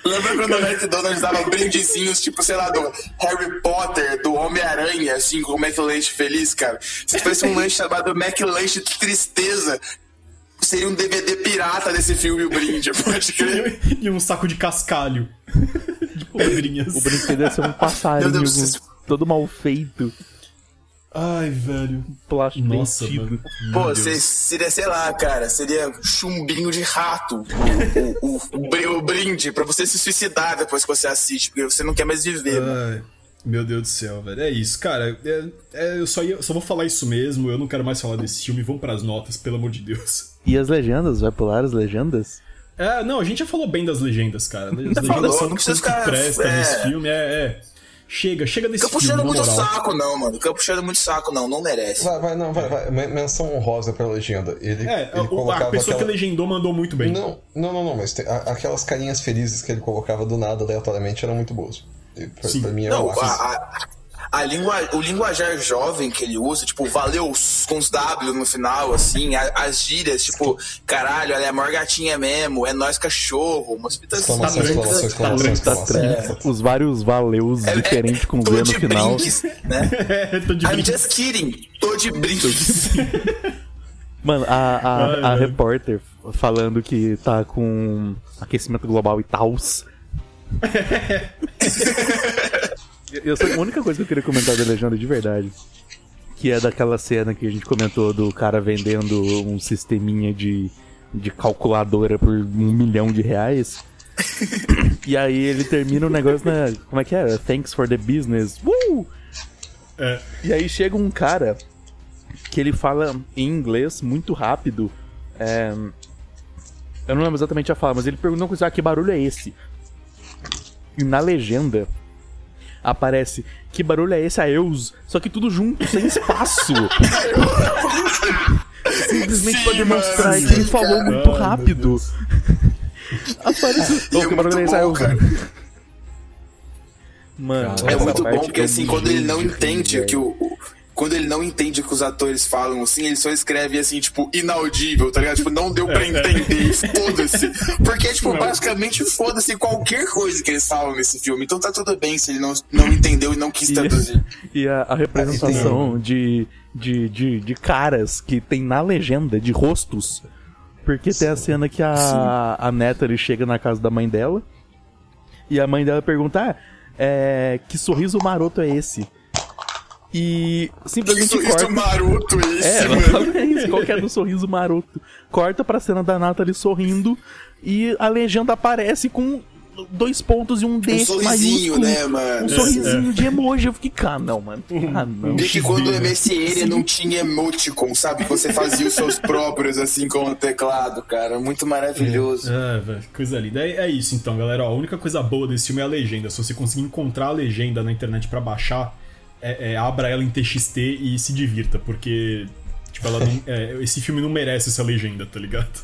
Lembra quando o McDonald's dava brindezinhos, tipo, sei lá, do Harry Potter, do Homem-Aranha, assim, com o McLanche feliz, cara? Se tivesse um lanche chamado McLanche Tristeza, seria um DVD pirata desse filme, o brinde, pode crer. e um saco de cascalho. de pedrinhas. O brinquedo ia ser um passarinho Meu Deus, vocês- todo mal feito, Ai, velho. plástico Nossa, mano. Pô, Meu Deus. cê- seria, sei lá, cara, seria chumbinho de rato o, o, o, bri- o brinde pra você se suicidar depois que você assiste, porque você não quer mais viver. Ai, meu Deus do céu, velho. É isso, cara. é- é, eu só, ia- só vou falar isso mesmo. Eu não quero mais falar desse filme. Vamos pras notas, pelo amor de Deus. E as legendas? Vai pular as legendas? É, não, a gente já falou bem das legendas, cara. As legendas falou, são não uma precisa coisa que ficar- presta é. nesse filme. É, é. Chega, chega desse Fica filme, na muito moral. saco, não, mano. Fica puxando muito saco, não. Não merece. Vai, vai, não, vai, vai. Men- Menção honrosa pra legenda. Ele, É, ele o- a colocava pessoa aquela... que legendou mandou muito bem. Não, não, não, não, mas tem- a- aquelas carinhas felizes que ele colocava do nada, aleatoriamente, eram muito boas. E Pra, Sim. pra mim, é Não, o a, a, a língua, o linguajar jovem que ele usa, tipo, valeu com os W no final, assim, a- as gírias, tipo, caralho, ela é a maior gatinha mesmo, é nós cachorro, umas fitas assim. Exclamação, Tá exclamação, tranquilo, exclamação, tá exclamação. É, Os vários valeus diferentes com tô Z no de final. brinques, né? É, tô de I'm just kidding, tô de brinques. Mano, a, a, a velho. repórter falando que tá com aquecimento global e tals. Eu sou a única coisa que eu queria comentar da legenda de verdade. Que é daquela cena que a gente comentou do cara vendendo um sisteminha de, de calculadora por um milhão de reais. e aí ele termina o negócio na. Como é que é? Thanks for the business. Uh! É. E aí chega um cara que ele fala em inglês muito rápido. é, Eu não lembro exatamente a fala, mas ele pergunta ah, que barulho é esse? E na legenda aparece que barulho é esse a Eus, só que tudo junto, sem espaço. Simplesmente Sim, pra demonstrar mano, que ele falou cara. muito rápido. Aparece. Oh, é que barulho é esse a Eus? Mano, Cara, É muito bom, porque eu assim, quando ele não entende o que o. Quando ele não entende o que os atores falam, assim, ele só escreve assim, tipo, inaudível, tá ligado? Tipo, não deu pra entender, foda-se. Porque, tipo, basicamente, foda-se qualquer coisa que eles falam nesse filme. Então tá tudo bem se ele não, não entendeu e não quis traduzir. E a, a representação de, de, de, de caras que tem na legenda, de rostos. Porque tem a cena que a, a Natalie chega na casa da mãe dela. E a mãe dela pergunta: ah, é, que sorriso maroto é esse? E simplesmente Isso, corta. isso maroto esse, É, mano. fala isso, qual que é do sorriso maroto? Corta pra cena da Natalie sorrindo e a legenda aparece com dois pontos e um D Um sorrisinho, né, mano? Um sorrisinho de emoji. Eu fiquei, ah, não, mano. Ah, não. Desde XD, quando o? MSN não tinha emoticon, sabe? Você fazia os seus próprios, assim, com o teclado, cara. Muito maravilhoso. É, velho, coisa linda. É, é isso então, galera. Ó, a única coisa boa desse filme é a legenda. Se você conseguir encontrar a legenda na internet pra baixar, é, é, abra ela em TXT e se divirta, porque tipo, ela não- é, esse filme não merece essa legenda, tá ligado?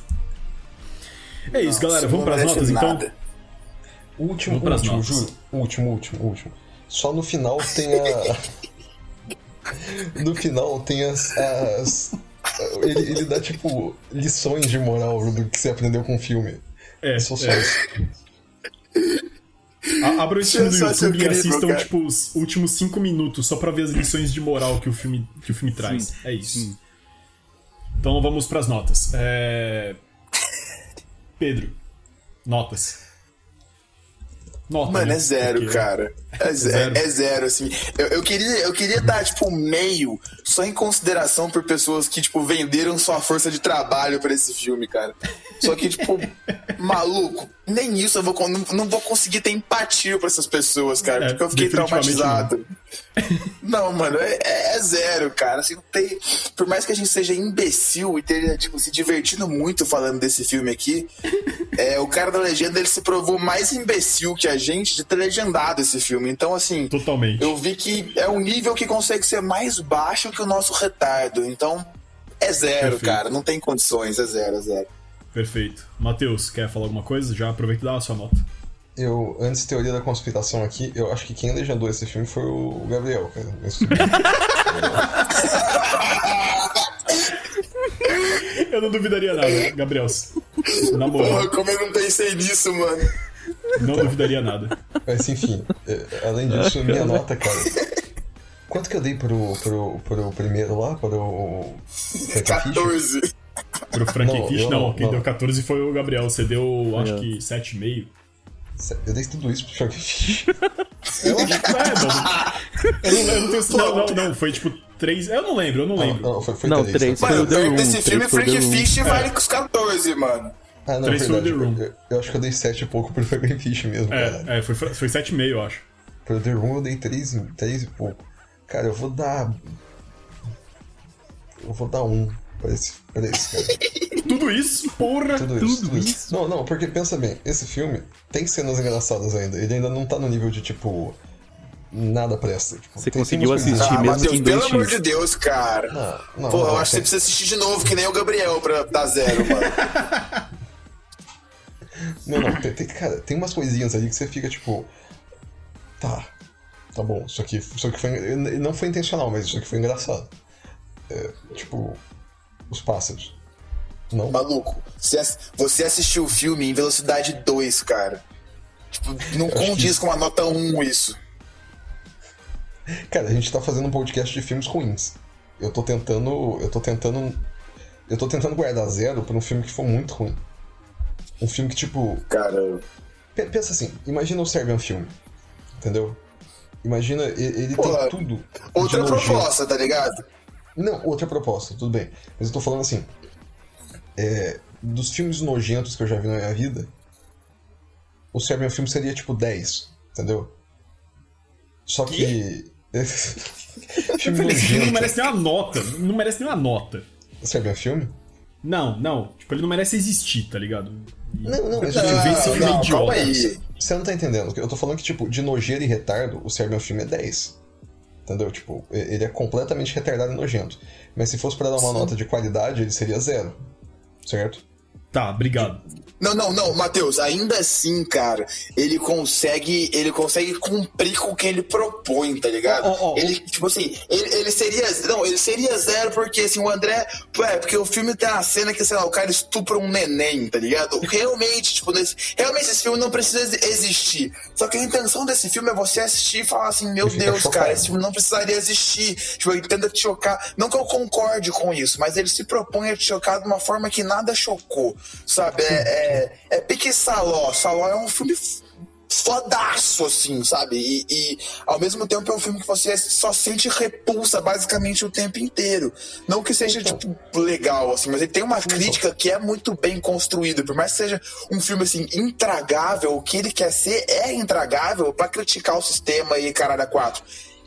É isso, galera. Vamos pras notas então? nada. Último, Vamos pras último, notas. juro. Último, último, último. Só no final tem a. no final tem as. as- Ele, ele dá, tipo, lições de moral do que você aprendeu com o filme. É, Só só é. isso. A- Abra o stream do YouTube e assistam, cara. tipo, os últimos cinco minutos só pra ver as lições de moral que o filme, que o filme traz. é isso. Então vamos pras notas. É... Pedro, notas. Nota, Mano, né? é zero, Porque- cara. É, ze- Zero. é zero, assim. Eu, eu queria, eu queria dar, tipo, meio só em consideração por pessoas que, tipo, venderam sua força de trabalho pra esse filme, cara. Só que, tipo, maluco, nem isso eu vou, não, não vou conseguir ter empatia pra essas pessoas, cara, É, porque eu fiquei traumatizado. Não, mano, é, é zero, cara. Assim, não tem... Por mais que a gente seja imbecil e tenha, tipo, se divertindo muito falando desse filme aqui, é, o cara da legenda ele se provou mais imbecil que a gente de ter legendado esse filme. Então, assim, Totalmente. eu vi que é um nível que consegue ser mais baixo que o nosso retardo. Então, é zero, Perfeito. cara. Não tem condições, é zero, é zero. Perfeito. Matheus, quer falar alguma coisa? Já aproveita e dá a sua nota. Eu, antes teoria da conspiração aqui, eu acho que quem legendou esse filme foi o Gabriel, cara. Esse filme. Eu não duvidaria nada, Gabriel. Na moral, Porra, como eu não pensei nisso, mano. Não duvidaria nada. Mas enfim, é, além disso, minha nota, cara. Quanto que eu dei pro, pro, pro primeiro lá? Pro. Frankenfish? 14. Pro Frankenfish, Não, não, não, Quem não. deu 14 foi o Gabriel. Você deu, acho É. que 7,5. Eu dei tudo isso pro Frankenfish. Eu acho que é, mano. Eu não, eu não tenho. Não, não, não. Foi tipo 3. Eu não lembro, eu não lembro. não, foi, foi Não, três, três. foi Foi Mano, o desse filme, três foi o The Freak Room. Fish vale com os 14, mano. Ah, não, Três foi o verdade. The Room. Eu, eu acho que eu dei 7 e pouco pro Frankenfish mesmo, cara. É, é foi, foi 7,5, eu acho. Pro The Room eu dei 3, e- três e pouco. Cara, eu vou dar. Eu vou dar um pra esse, pra esse cara. Tudo isso, porra! Tudo isso, tudo isso. Não, não, porque pensa bem, esse filme tem cenas engraçadas ainda. Ele ainda não tá no nível de tipo. Nada presta. Tipo, Você conseguiu assistir Ah, mesmo Matheus, em pelo 2x. amor de Deus, cara. Não, não. Porra, eu não, acho que você precisa assistir de novo, que nem o Gabriel, pra dar zero, mano. Não, não, tem, tem- cara, tem umas coisinhas ali que você fica tipo. Tá. Tá bom, isso aqui, isso aqui foi. Não foi intencional, mas isso aqui foi engraçado. É, tipo. Os pássaros. Não? Maluco, você, ass- você assistiu o filme em velocidade 2, cara. Tipo, não que condiz isso- com a nota 1 isso. Cara, a gente tá fazendo um podcast de filmes ruins. Eu tô tentando. Eu tô tentando. Eu tô tentando guardar zero pra um filme que foi muito ruim. Um filme que, tipo. Cara, pe- Pensa assim, imagina o Serbian filme. Entendeu? Imagina, ele Porra, tem tudo. outra proposta, tá ligado? Não, outra proposta, tudo bem. Mas eu tô falando assim. é, dos filmes nojentos que eu já vi na minha vida, o Serbian filme seria tipo 10, entendeu? Só que. filme Esse filme não nojento. merece nem uma nota. Não merece nem uma nota. Serbian filme? Não, não. Tipo, ele não merece existir, tá ligado? Não, não, filme é não, idiota. calma aí. Você não tá entendendo. Eu tô falando que, tipo, de nojeira e retardo, o Serbian filme é 10. Entendeu? Tipo, ele é completamente retardado e nojento. Mas se fosse pra dar uma nota de qualidade, ele seria zero. Certo? Tá, obrigado. Não, não, não, Matheus, ainda assim, cara, ele consegue, ele consegue cumprir com o que ele propõe, tá ligado? Ó, ó, ó, ele, tipo assim, ele, ele seria, não, ele seria zero porque, assim, o André, é, porque o filme tem uma cena que, sei lá, o cara estupra um neném, tá ligado? Realmente, tipo, nesse, realmente esse filme não precisa ex- existir. Só que a intenção desse filme é você assistir e falar assim, meu fica Deus, cara, esse filme não precisaria existir. Tipo, ele tenta te chocar. Não que eu concorde com isso, mas ele se propõe a te chocar de uma forma que nada chocou. Sabe? É, é, é pique Saló. Saló é um filme fodaço, assim, sabe? E, e, ao mesmo tempo é um filme que você só sente repulsa basicamente o tempo inteiro. Não que seja, Então. tipo, legal, assim, mas ele tem uma crítica que é muito bem construída. Por mais que seja um filme, assim, intragável, o que ele quer ser é intragável pra criticar o sistema e caralho a quatro.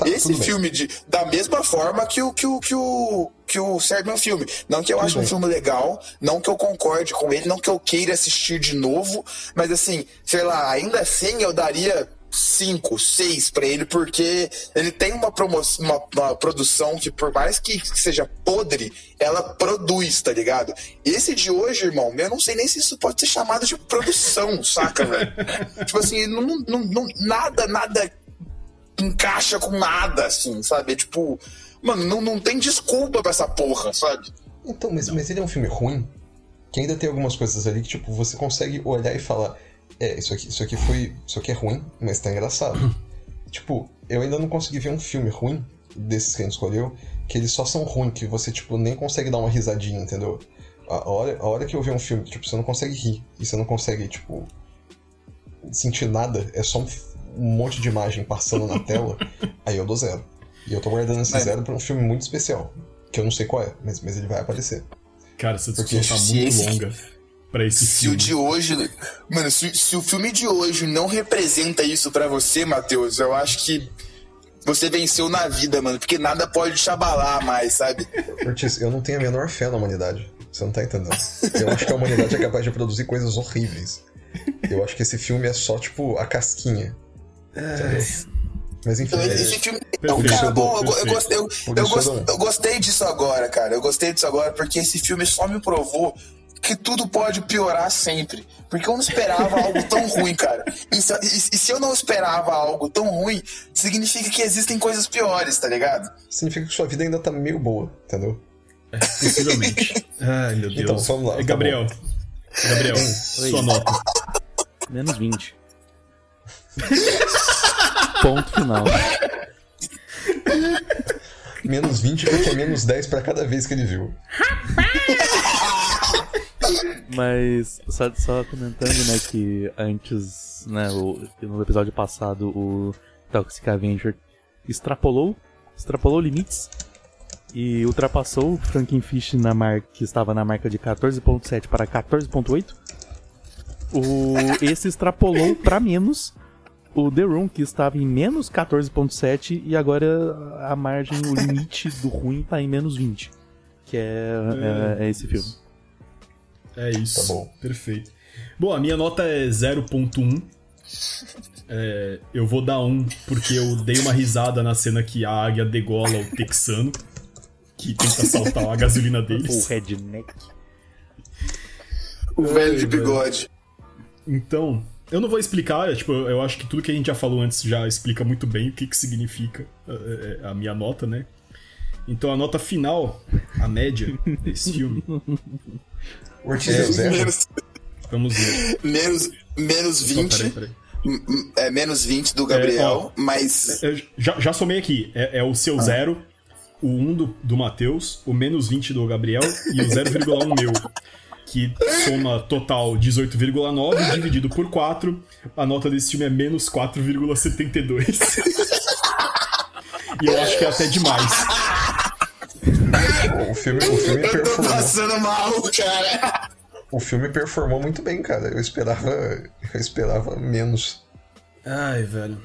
Tá, Esse tudo bem. filme de, da mesma forma que o que o que o que o Serbian filme, não que eu ache um filme legal, não que eu concorde com ele, não que eu queira assistir de novo, mas assim, sei lá, ainda assim eu daria cinco, seis pra ele porque ele tem uma, promo uma, uma produção que por mais que seja podre, ela produz, tá ligado? Esse de hoje, irmão, eu não sei nem se isso pode ser chamado de produção, saca, velho? tipo assim, não, não, não, nada, nada encaixa com nada, assim, sabe? É tipo, mano, não, não tem desculpa pra essa porra, sabe? Então, mas, mas ele é um filme ruim, que ainda tem algumas coisas ali que, tipo, você consegue olhar e falar, é, isso aqui, isso aqui foi. Isso aqui é ruim, mas tá engraçado. tipo, eu ainda não consegui ver um filme ruim desses que a gente escolheu, que eles só são ruins, que você, tipo, nem consegue dar uma risadinha, entendeu? A hora, a hora que eu ver um filme tipo, você não consegue rir, e você não consegue, tipo, sentir nada, é só um, um monte de imagem passando na tela, aí eu dou zero. E eu tô guardando esse zero pra um filme muito especial. Que eu não sei qual é, mas, mas ele vai aparecer. Cara, essa Porque discussão tá se muito esse- longa pra esse Se filme. o de hoje. Mano, se, se o filme de hoje não representa isso pra você, Matheus, eu acho que você venceu na vida, mano. Porque nada pode te abalar mais, sabe? Ortiz, eu não tenho a menor fé na humanidade. Você não tá entendendo. Eu acho que a humanidade é capaz de produzir coisas horríveis. Eu acho que esse filme é só, tipo, a casquinha. Entendeu? Mas enfim, Então, é, esse filme. Então, Perfeito, cara, bom, eu, gostei, eu, eu, isso gos- eu gostei disso agora, cara. Eu gostei disso agora porque esse filme só me provou que tudo pode piorar sempre. Porque eu não esperava algo tão ruim, cara. E se, e- e se eu não esperava algo tão ruim, significa que existem coisas piores, tá ligado? significa que sua vida ainda tá meio boa, entendeu? Possivelmente. Ai, meu Deus. Então, vamos lá, É, tá Gabriel. Gabriel, sua nota. Menos 20. Ponto final. Menos 20 porque é menos 10 pra cada vez que ele viu. Mas só, só comentando, né, que antes, né, o- no episódio passado, o Toxic Avenger extrapolou, extrapolou limites e ultrapassou o Frankenfish na marca que estava na marca de 14.7 para 14.8. O esse extrapolou para menos o The Room que estava em menos 14.7 e agora a margem, o limite do ruim tá em menos 20, que é, é, é esse filme. É isso. Tá bom. Perfeito. Bom, a minha nota é 0.1. É, eu vou dar 1 porque eu dei uma risada na cena que a águia degola o texano, que tenta assaltar a gasolina O deles. redneck. O velho de bigode. Então, eu não vou explicar, é, tipo, eu acho que tudo que a gente já falou antes já explica muito bem o que, que significa é, é, a minha nota, né? Então a nota final, a média desse filme, Ortiz zero? Menos, vamos ver. menos, menos Só, 20. peraí, peraí. m- É, menos 20 do Gabriel, mas. Eu já, já somei aqui. É, é o seu zero, o 1 do, do Matheus, o menos 20 do Gabriel e o 0,1 meu. Que soma total 18,9 dividido por 4. A nota desse filme é menos 4,72. e eu acho que é até demais. O filme, o filme Eu tô performou. passando mal, cara. O filme performou muito bem, cara. Eu esperava. Eu esperava menos. Ai, velho.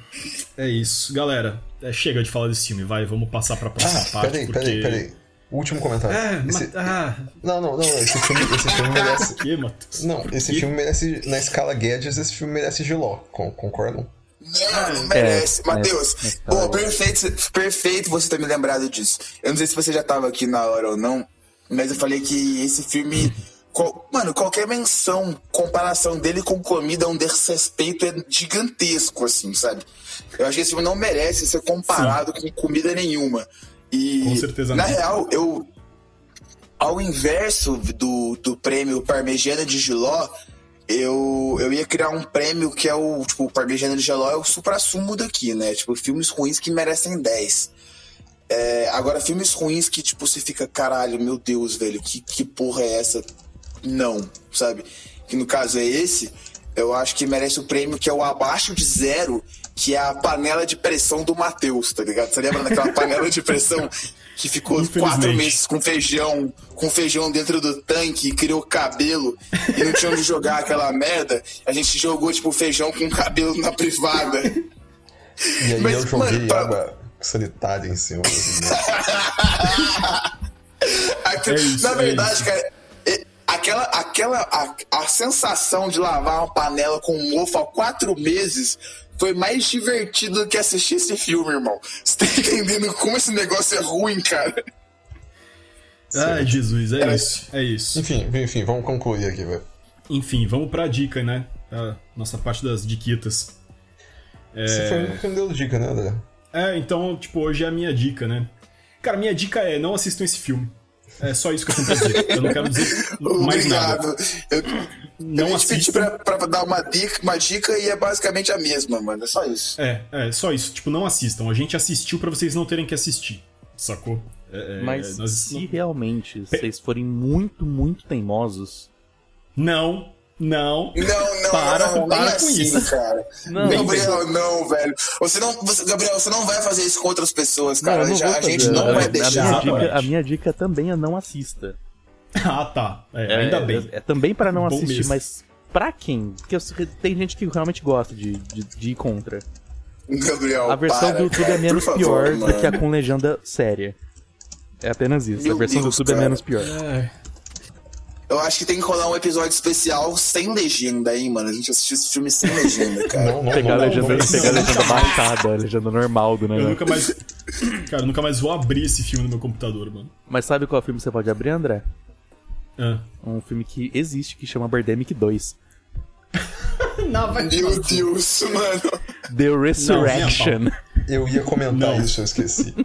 É isso. Galera, é, chega de falar desse filme, vai, vamos passar pra próxima Ah, parte. peraí, porque... peraí, peraí. Último comentário. É, Esse-. Ah, Não, não, não. Esse filme, esse filme merece. que, Matheus? Não, esse Que? filme merece. Na escala Guedes, esse filme merece Giló. Con- Concordam? Não, não merece. É, Matheus, pô, tá- perfeito, perfeito você ter me lembrado disso. Eu não sei se você já tava aqui na hora ou não, mas eu falei que esse filme. qual- mano, qualquer menção, comparação dele com comida é um desrespeito é gigantesco, assim, sabe? Eu acho que esse filme não merece ser comparado com comida nenhuma. E, Com certeza na não. real, eu. Ao inverso do, do prêmio Parmegiana de Giló, eu, eu ia criar um prêmio que é o, tipo, o Parmegiana de Giló é o supra-sumo daqui, né? Tipo, filmes ruins que merecem 10. É, agora, filmes ruins que, tipo, você fica, caralho, meu Deus, velho, que, que porra é essa? Não, sabe? Que no caso é esse, eu acho que merece o prêmio que é o abaixo de zero, que é a panela de pressão do Matheus, tá ligado? Você lembra daquela panela de pressão que ficou quatro meses com feijão, com feijão dentro do tanque e criou cabelo e não tinha onde jogar aquela merda? A gente jogou, tipo, feijão com cabelo na privada. E aí Mas, eu joguei mano, pra- água sanitária em cima. assim, né? Aqui- É isso, na é verdade, isso. cara, é- aquela, aquela a, a sensação de lavar uma panela com um mofo há quatro meses foi mais divertido do que assistir esse filme, irmão. Você tá entendendo como esse negócio é ruim, cara? Ai, Jesus, é Era- isso. É isso. Enfim, enfim, vamos concluir aqui, velho. Enfim, vamos pra dica, né? A nossa parte das diquitas. Você foi o único que me deu dica, né, André? É, então, tipo, hoje é a minha dica, né? Cara, minha dica é não assistam esse filme. É só isso que eu tenho pra dizer. Eu não quero dizer mais nada. Obrigado. Eu, Não eu assistam. pra, pra dar uma dica, uma dica e é basicamente a mesma, mano. É só isso. É, é, só isso. Tipo, não assistam. A gente assistiu pra vocês não terem que assistir. Sacou? É, é, Mas nós- se realmente vocês forem muito, muito teimosos, Não, não. Não, não, Para- não, para nem com assim, isso. cara. Não, Gabriel, não, velho. Você não, você- Gabriel, você não vai fazer isso com outras pessoas, cara. não Já- a gente não a, vai a deixar. minha dica, a minha dica também é não assista. Ah, tá. É, ainda é, bem. É, é também pra não Bom assistir, mesmo. mas pra quem? Porque eu tem gente que realmente gosta de, de, de ir contra. Gabriel, A versão para, do YouTube cara, é menos favor, pior mano. do que a com legenda séria. É apenas isso. Meu a versão Deus, do YouTube é cara. menos pior. É, Eu acho que tem que rolar um episódio especial sem legenda aí, mano. A gente assistiu esse filme sem legenda, cara. Não, não, Pegar a não, legenda, não, não, pegar a não, legenda não. baixada, a legenda normal do eu negócio. nunca mais. Cara, eu nunca mais vou abrir esse filme no meu computador, mano. Mas sabe qual filme você pode abrir, André? Ah. Um filme que existe, que chama Birdemic 2. Não, vai Meu Deus, mano. The Resurrection. Eu ia comentar Não. isso, eu esqueci.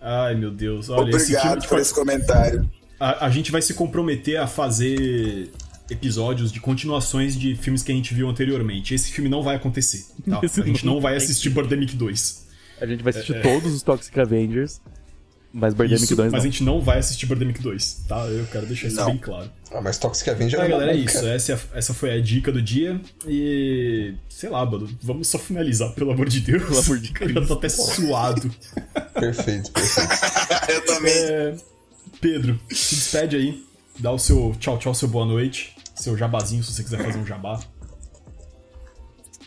Ai, meu Deus. Olha, esse filme. Obrigado tipo, por esse comentário. A, a gente vai se comprometer a fazer episódios de continuações de filmes que a gente viu anteriormente. Esse filme não vai acontecer. Tá? A gente não vai assistir Birdemic 2. A gente vai assistir todos os Toxic Avengers. Mas Birdemic Isso, 2 mas não. a gente não vai assistir Birdemic 2, tá? Eu quero deixar isso Não. bem claro. Ah, mas Toxic Avenger Ah, é galera, é isso. Essa, é essa foi a dica do dia. E. Sei lá, mano. Vamos só finalizar, pelo amor de Deus. Pelo amor de Eu já tô até suado. Perfeito, perfeito. Eu também. Pedro, se despede aí. Dá o seu tchau, tchau, seu boa noite. Seu jabazinho, se você quiser fazer um jabá.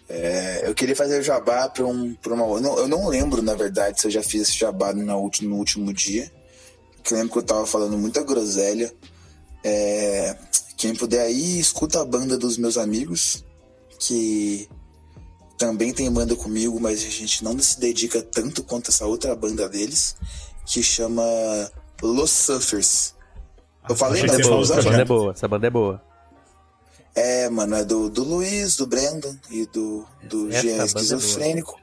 É, eu queria fazer o jabá pra, um, pra uma. Eu não, eu não lembro, na verdade, se eu já fiz esse jabá no último, no último dia. Eu lembro que eu tava falando muita groselha. É, quem puder aí, escuta a banda dos meus amigos, que também tem banda comigo, mas a gente não se dedica tanto quanto essa outra banda deles, que chama Los Suffers. Eu falei, né? Essa banda é boa, essa banda é boa. é, mano, é do, do Luiz, do Brandon e do, do Essa Jean é Esquizofrênico.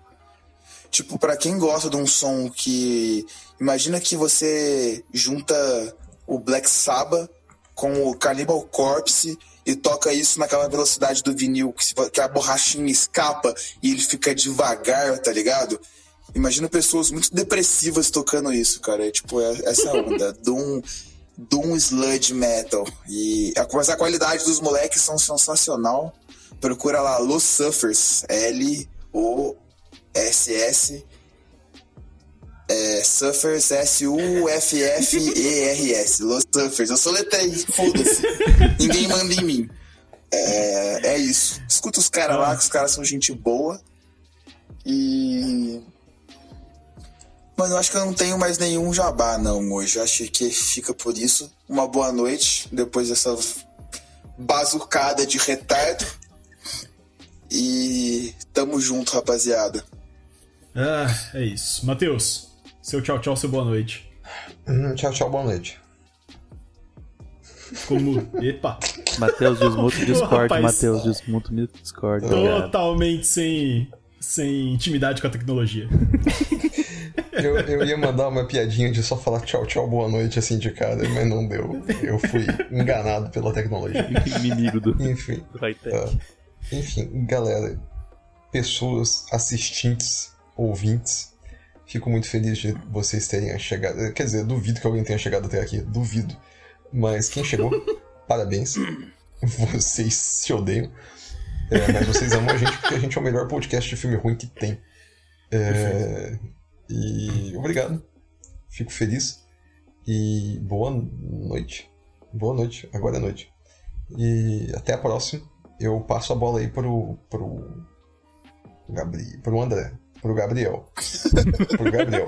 Tipo, pra quem gosta de um som que. Imagina que você junta o Black Sabbath com o Cannibal Corpse e toca isso naquela velocidade do vinil, que, se- que a borrachinha escapa e ele fica devagar, tá ligado? Imagina pessoas muito depressivas tocando isso, cara. É tipo, é, essa onda. Doom, Doom Sludge Metal. E a, mas a qualidade dos moleques são sensacional. Procura lá Los Suffers. L-O-S-S. É, Suffers, S-U-F-F-E-R-S. Los Suffers. Eu soletrei, foda-se. Ninguém manda em mim. É, é isso. Escuta os caras lá, que os caras são gente boa. E. Mano, eu acho que eu não tenho mais nenhum jabá, não, hoje. Eu acho que fica por isso. Uma boa noite, depois dessa bazucada de retardo. E tamo junto, rapaziada. Ah, é isso. Matheus, seu tchau, tchau, seu boa noite. Hum, tchau, tchau, boa noite. Como. Epa! Matheus desmuto Discord, Rapaz. Matheus desmuto Discord. obrigado. Totalmente sem. sem intimidade com a tecnologia. Eu, eu ia mandar uma piadinha de só falar tchau, tchau, boa noite assim de cara, mas não deu. Eu fui enganado pela tecnologia. Inimigo do, Enfim. do high-tech. ah, enfim, galera, pessoas, assistentes, ouvintes, fico muito feliz de vocês terem chegado. Quer dizer, duvido que alguém tenha chegado até aqui, duvido. Mas quem chegou, parabéns. Vocês se odeiam. É, mas vocês amam a gente porque a gente é o melhor podcast de filme ruim que tem. É, e obrigado. Fico feliz. E boa noite. Boa noite. Agora é noite. E até a próxima. Eu passo a bola aí pro. pro. Gabriel. Pro André. Pro Gabriel. Pro Gabriel.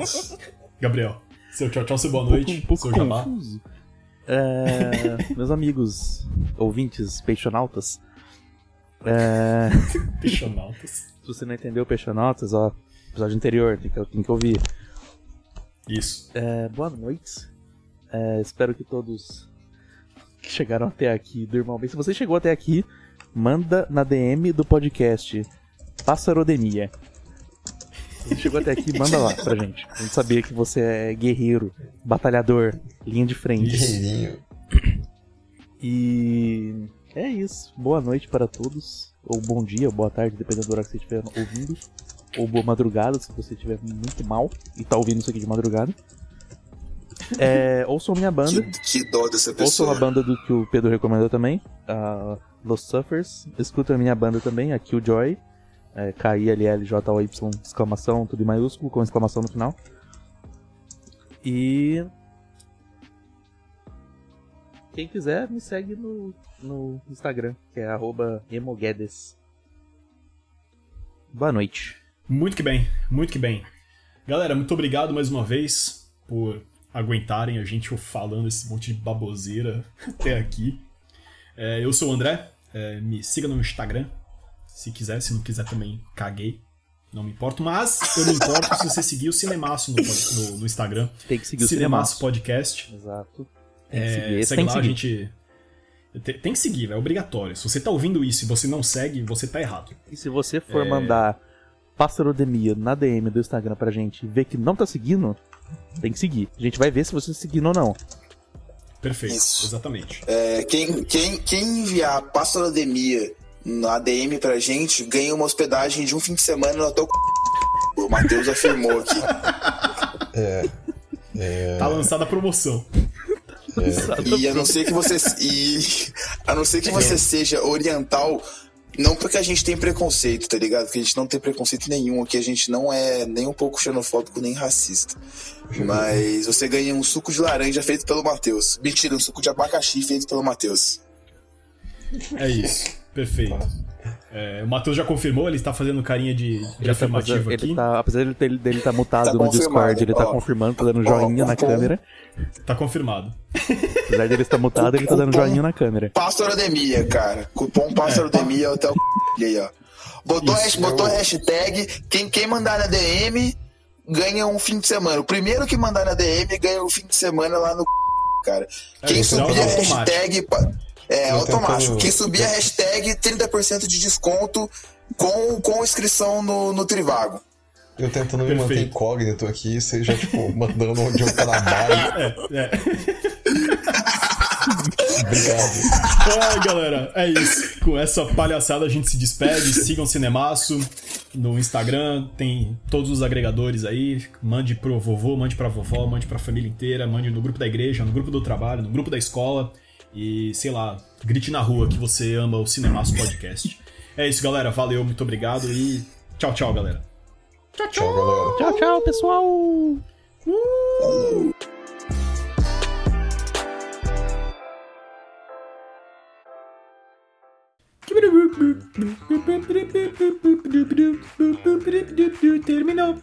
Gabriel, seu tchau, tchau, seu boa Um pouco- noite. um pouco seu jabá. confuso. É, meus amigos, ouvintes, peixonautas. É, Peixonautas. se você não entendeu peixonautas, ó, episódio anterior, tem que, tem que ouvir. Isso. É, boa noite. É, espero que todos que chegaram até aqui durmam bem. Se você chegou até aqui, manda na DM do podcast Passarodemia. Se chegou até aqui, manda lá pra gente. A gente saber que você é guerreiro, batalhador, linha de frente. Guerreirinho. E é isso. Boa noite para todos. Ou bom dia, ou boa tarde, dependendo do horário que você estiver ouvindo. Ou boa madrugada, se você estiver muito mal e tá ouvindo isso aqui de madrugada. É, ouçam minha banda. Que, que dó dessa Ouçam pessoa. a banda do que o Pedro recomendou também. Los Suffers. Escuta a minha banda também, a Killjoy. É, K-I-L-L-J-O-Y, exclamação, tudo em maiúsculo, com exclamação no final. E. Quem quiser, me segue no, no Instagram, que é emoguedes. Boa noite. Muito que bem, muito que bem. Galera, muito obrigado mais uma vez por aguentarem a gente falando esse monte de baboseira até aqui. É, eu sou o André, é, me siga no Instagram, se quiser, se não quiser também, caguei. Não me importo, mas eu me importo se você seguir o Cinemaço no, no, no Instagram. Tem que seguir o Cinemaço Cinemaço. Podcast. Exato. É, seguir, esse segue tem que lá, a seguir. gente. Tem, tem que seguir, é obrigatório. Se você tá ouvindo isso e você não segue, você tá errado. E se você for É. mandar passarodemia na DM do Instagram pra gente ver que não tá seguindo, tem que seguir. A gente vai ver se você tá seguindo ou não. Perfeito, Isso. exatamente. É, quem, quem, quem enviar pastorodemia na DM pra gente ganha uma hospedagem de um fim de semana no hotel. O Matheus afirmou aqui. Tá lançada a promoção. E a não ser que você. E a não ser que você seja oriental. Não porque a gente tem preconceito, tá ligado? Porque a gente não tem preconceito nenhum aqui, a gente não é nem um pouco xenofóbico nem racista. Mas você ganha um suco de laranja feito pelo Matheus. Mentira, um suco de abacaxi feito pelo Matheus. É isso. Perfeito. É, o Matheus já confirmou, ele está fazendo carinha de, de Ele tá afirmativo fazendo- aqui. ele tá, apesar dele, dele, dele tá mutado Tá no Discord, ele tá ó. confirmando, tá dando joinha Ó, na ó, câmera. Tá confirmado. Apesar dele estar mutado, ele tá dando joinha na câmera. Pastorodemia, cara. Cupom Pastorodemia hotel. E aí, ó. Botou, Isso, hash- botou hashtag. Quem, quem mandar na DM ganha um fim de semana. O primeiro que mandar na DM ganha um fim de semana lá no. Cara. Quem no final subir é a automático. hashtag. pa- É, Eu automático. Quem subir a hashtag, 30% de desconto com, com inscrição no, no Trivago. Eu tentando me manter incógnito aqui, você já, tipo, mandando onde eu trabalho. É, é. Obrigado. Ai, galera, é isso. Com essa palhaçada a gente se despede. Sigam o Cinemaço no Instagram, tem todos os agregadores aí. Mande pro vovô, mande pra vovó, mande pra família inteira, mande no grupo da igreja, no grupo do trabalho, no grupo da escola. E, sei lá, grite na rua que você ama o Cinemaço Podcast. É isso, galera. Valeu, muito obrigado e tchau, tchau, galera. Tchau, galera. Tchau, tchau, pessoal! Terminou.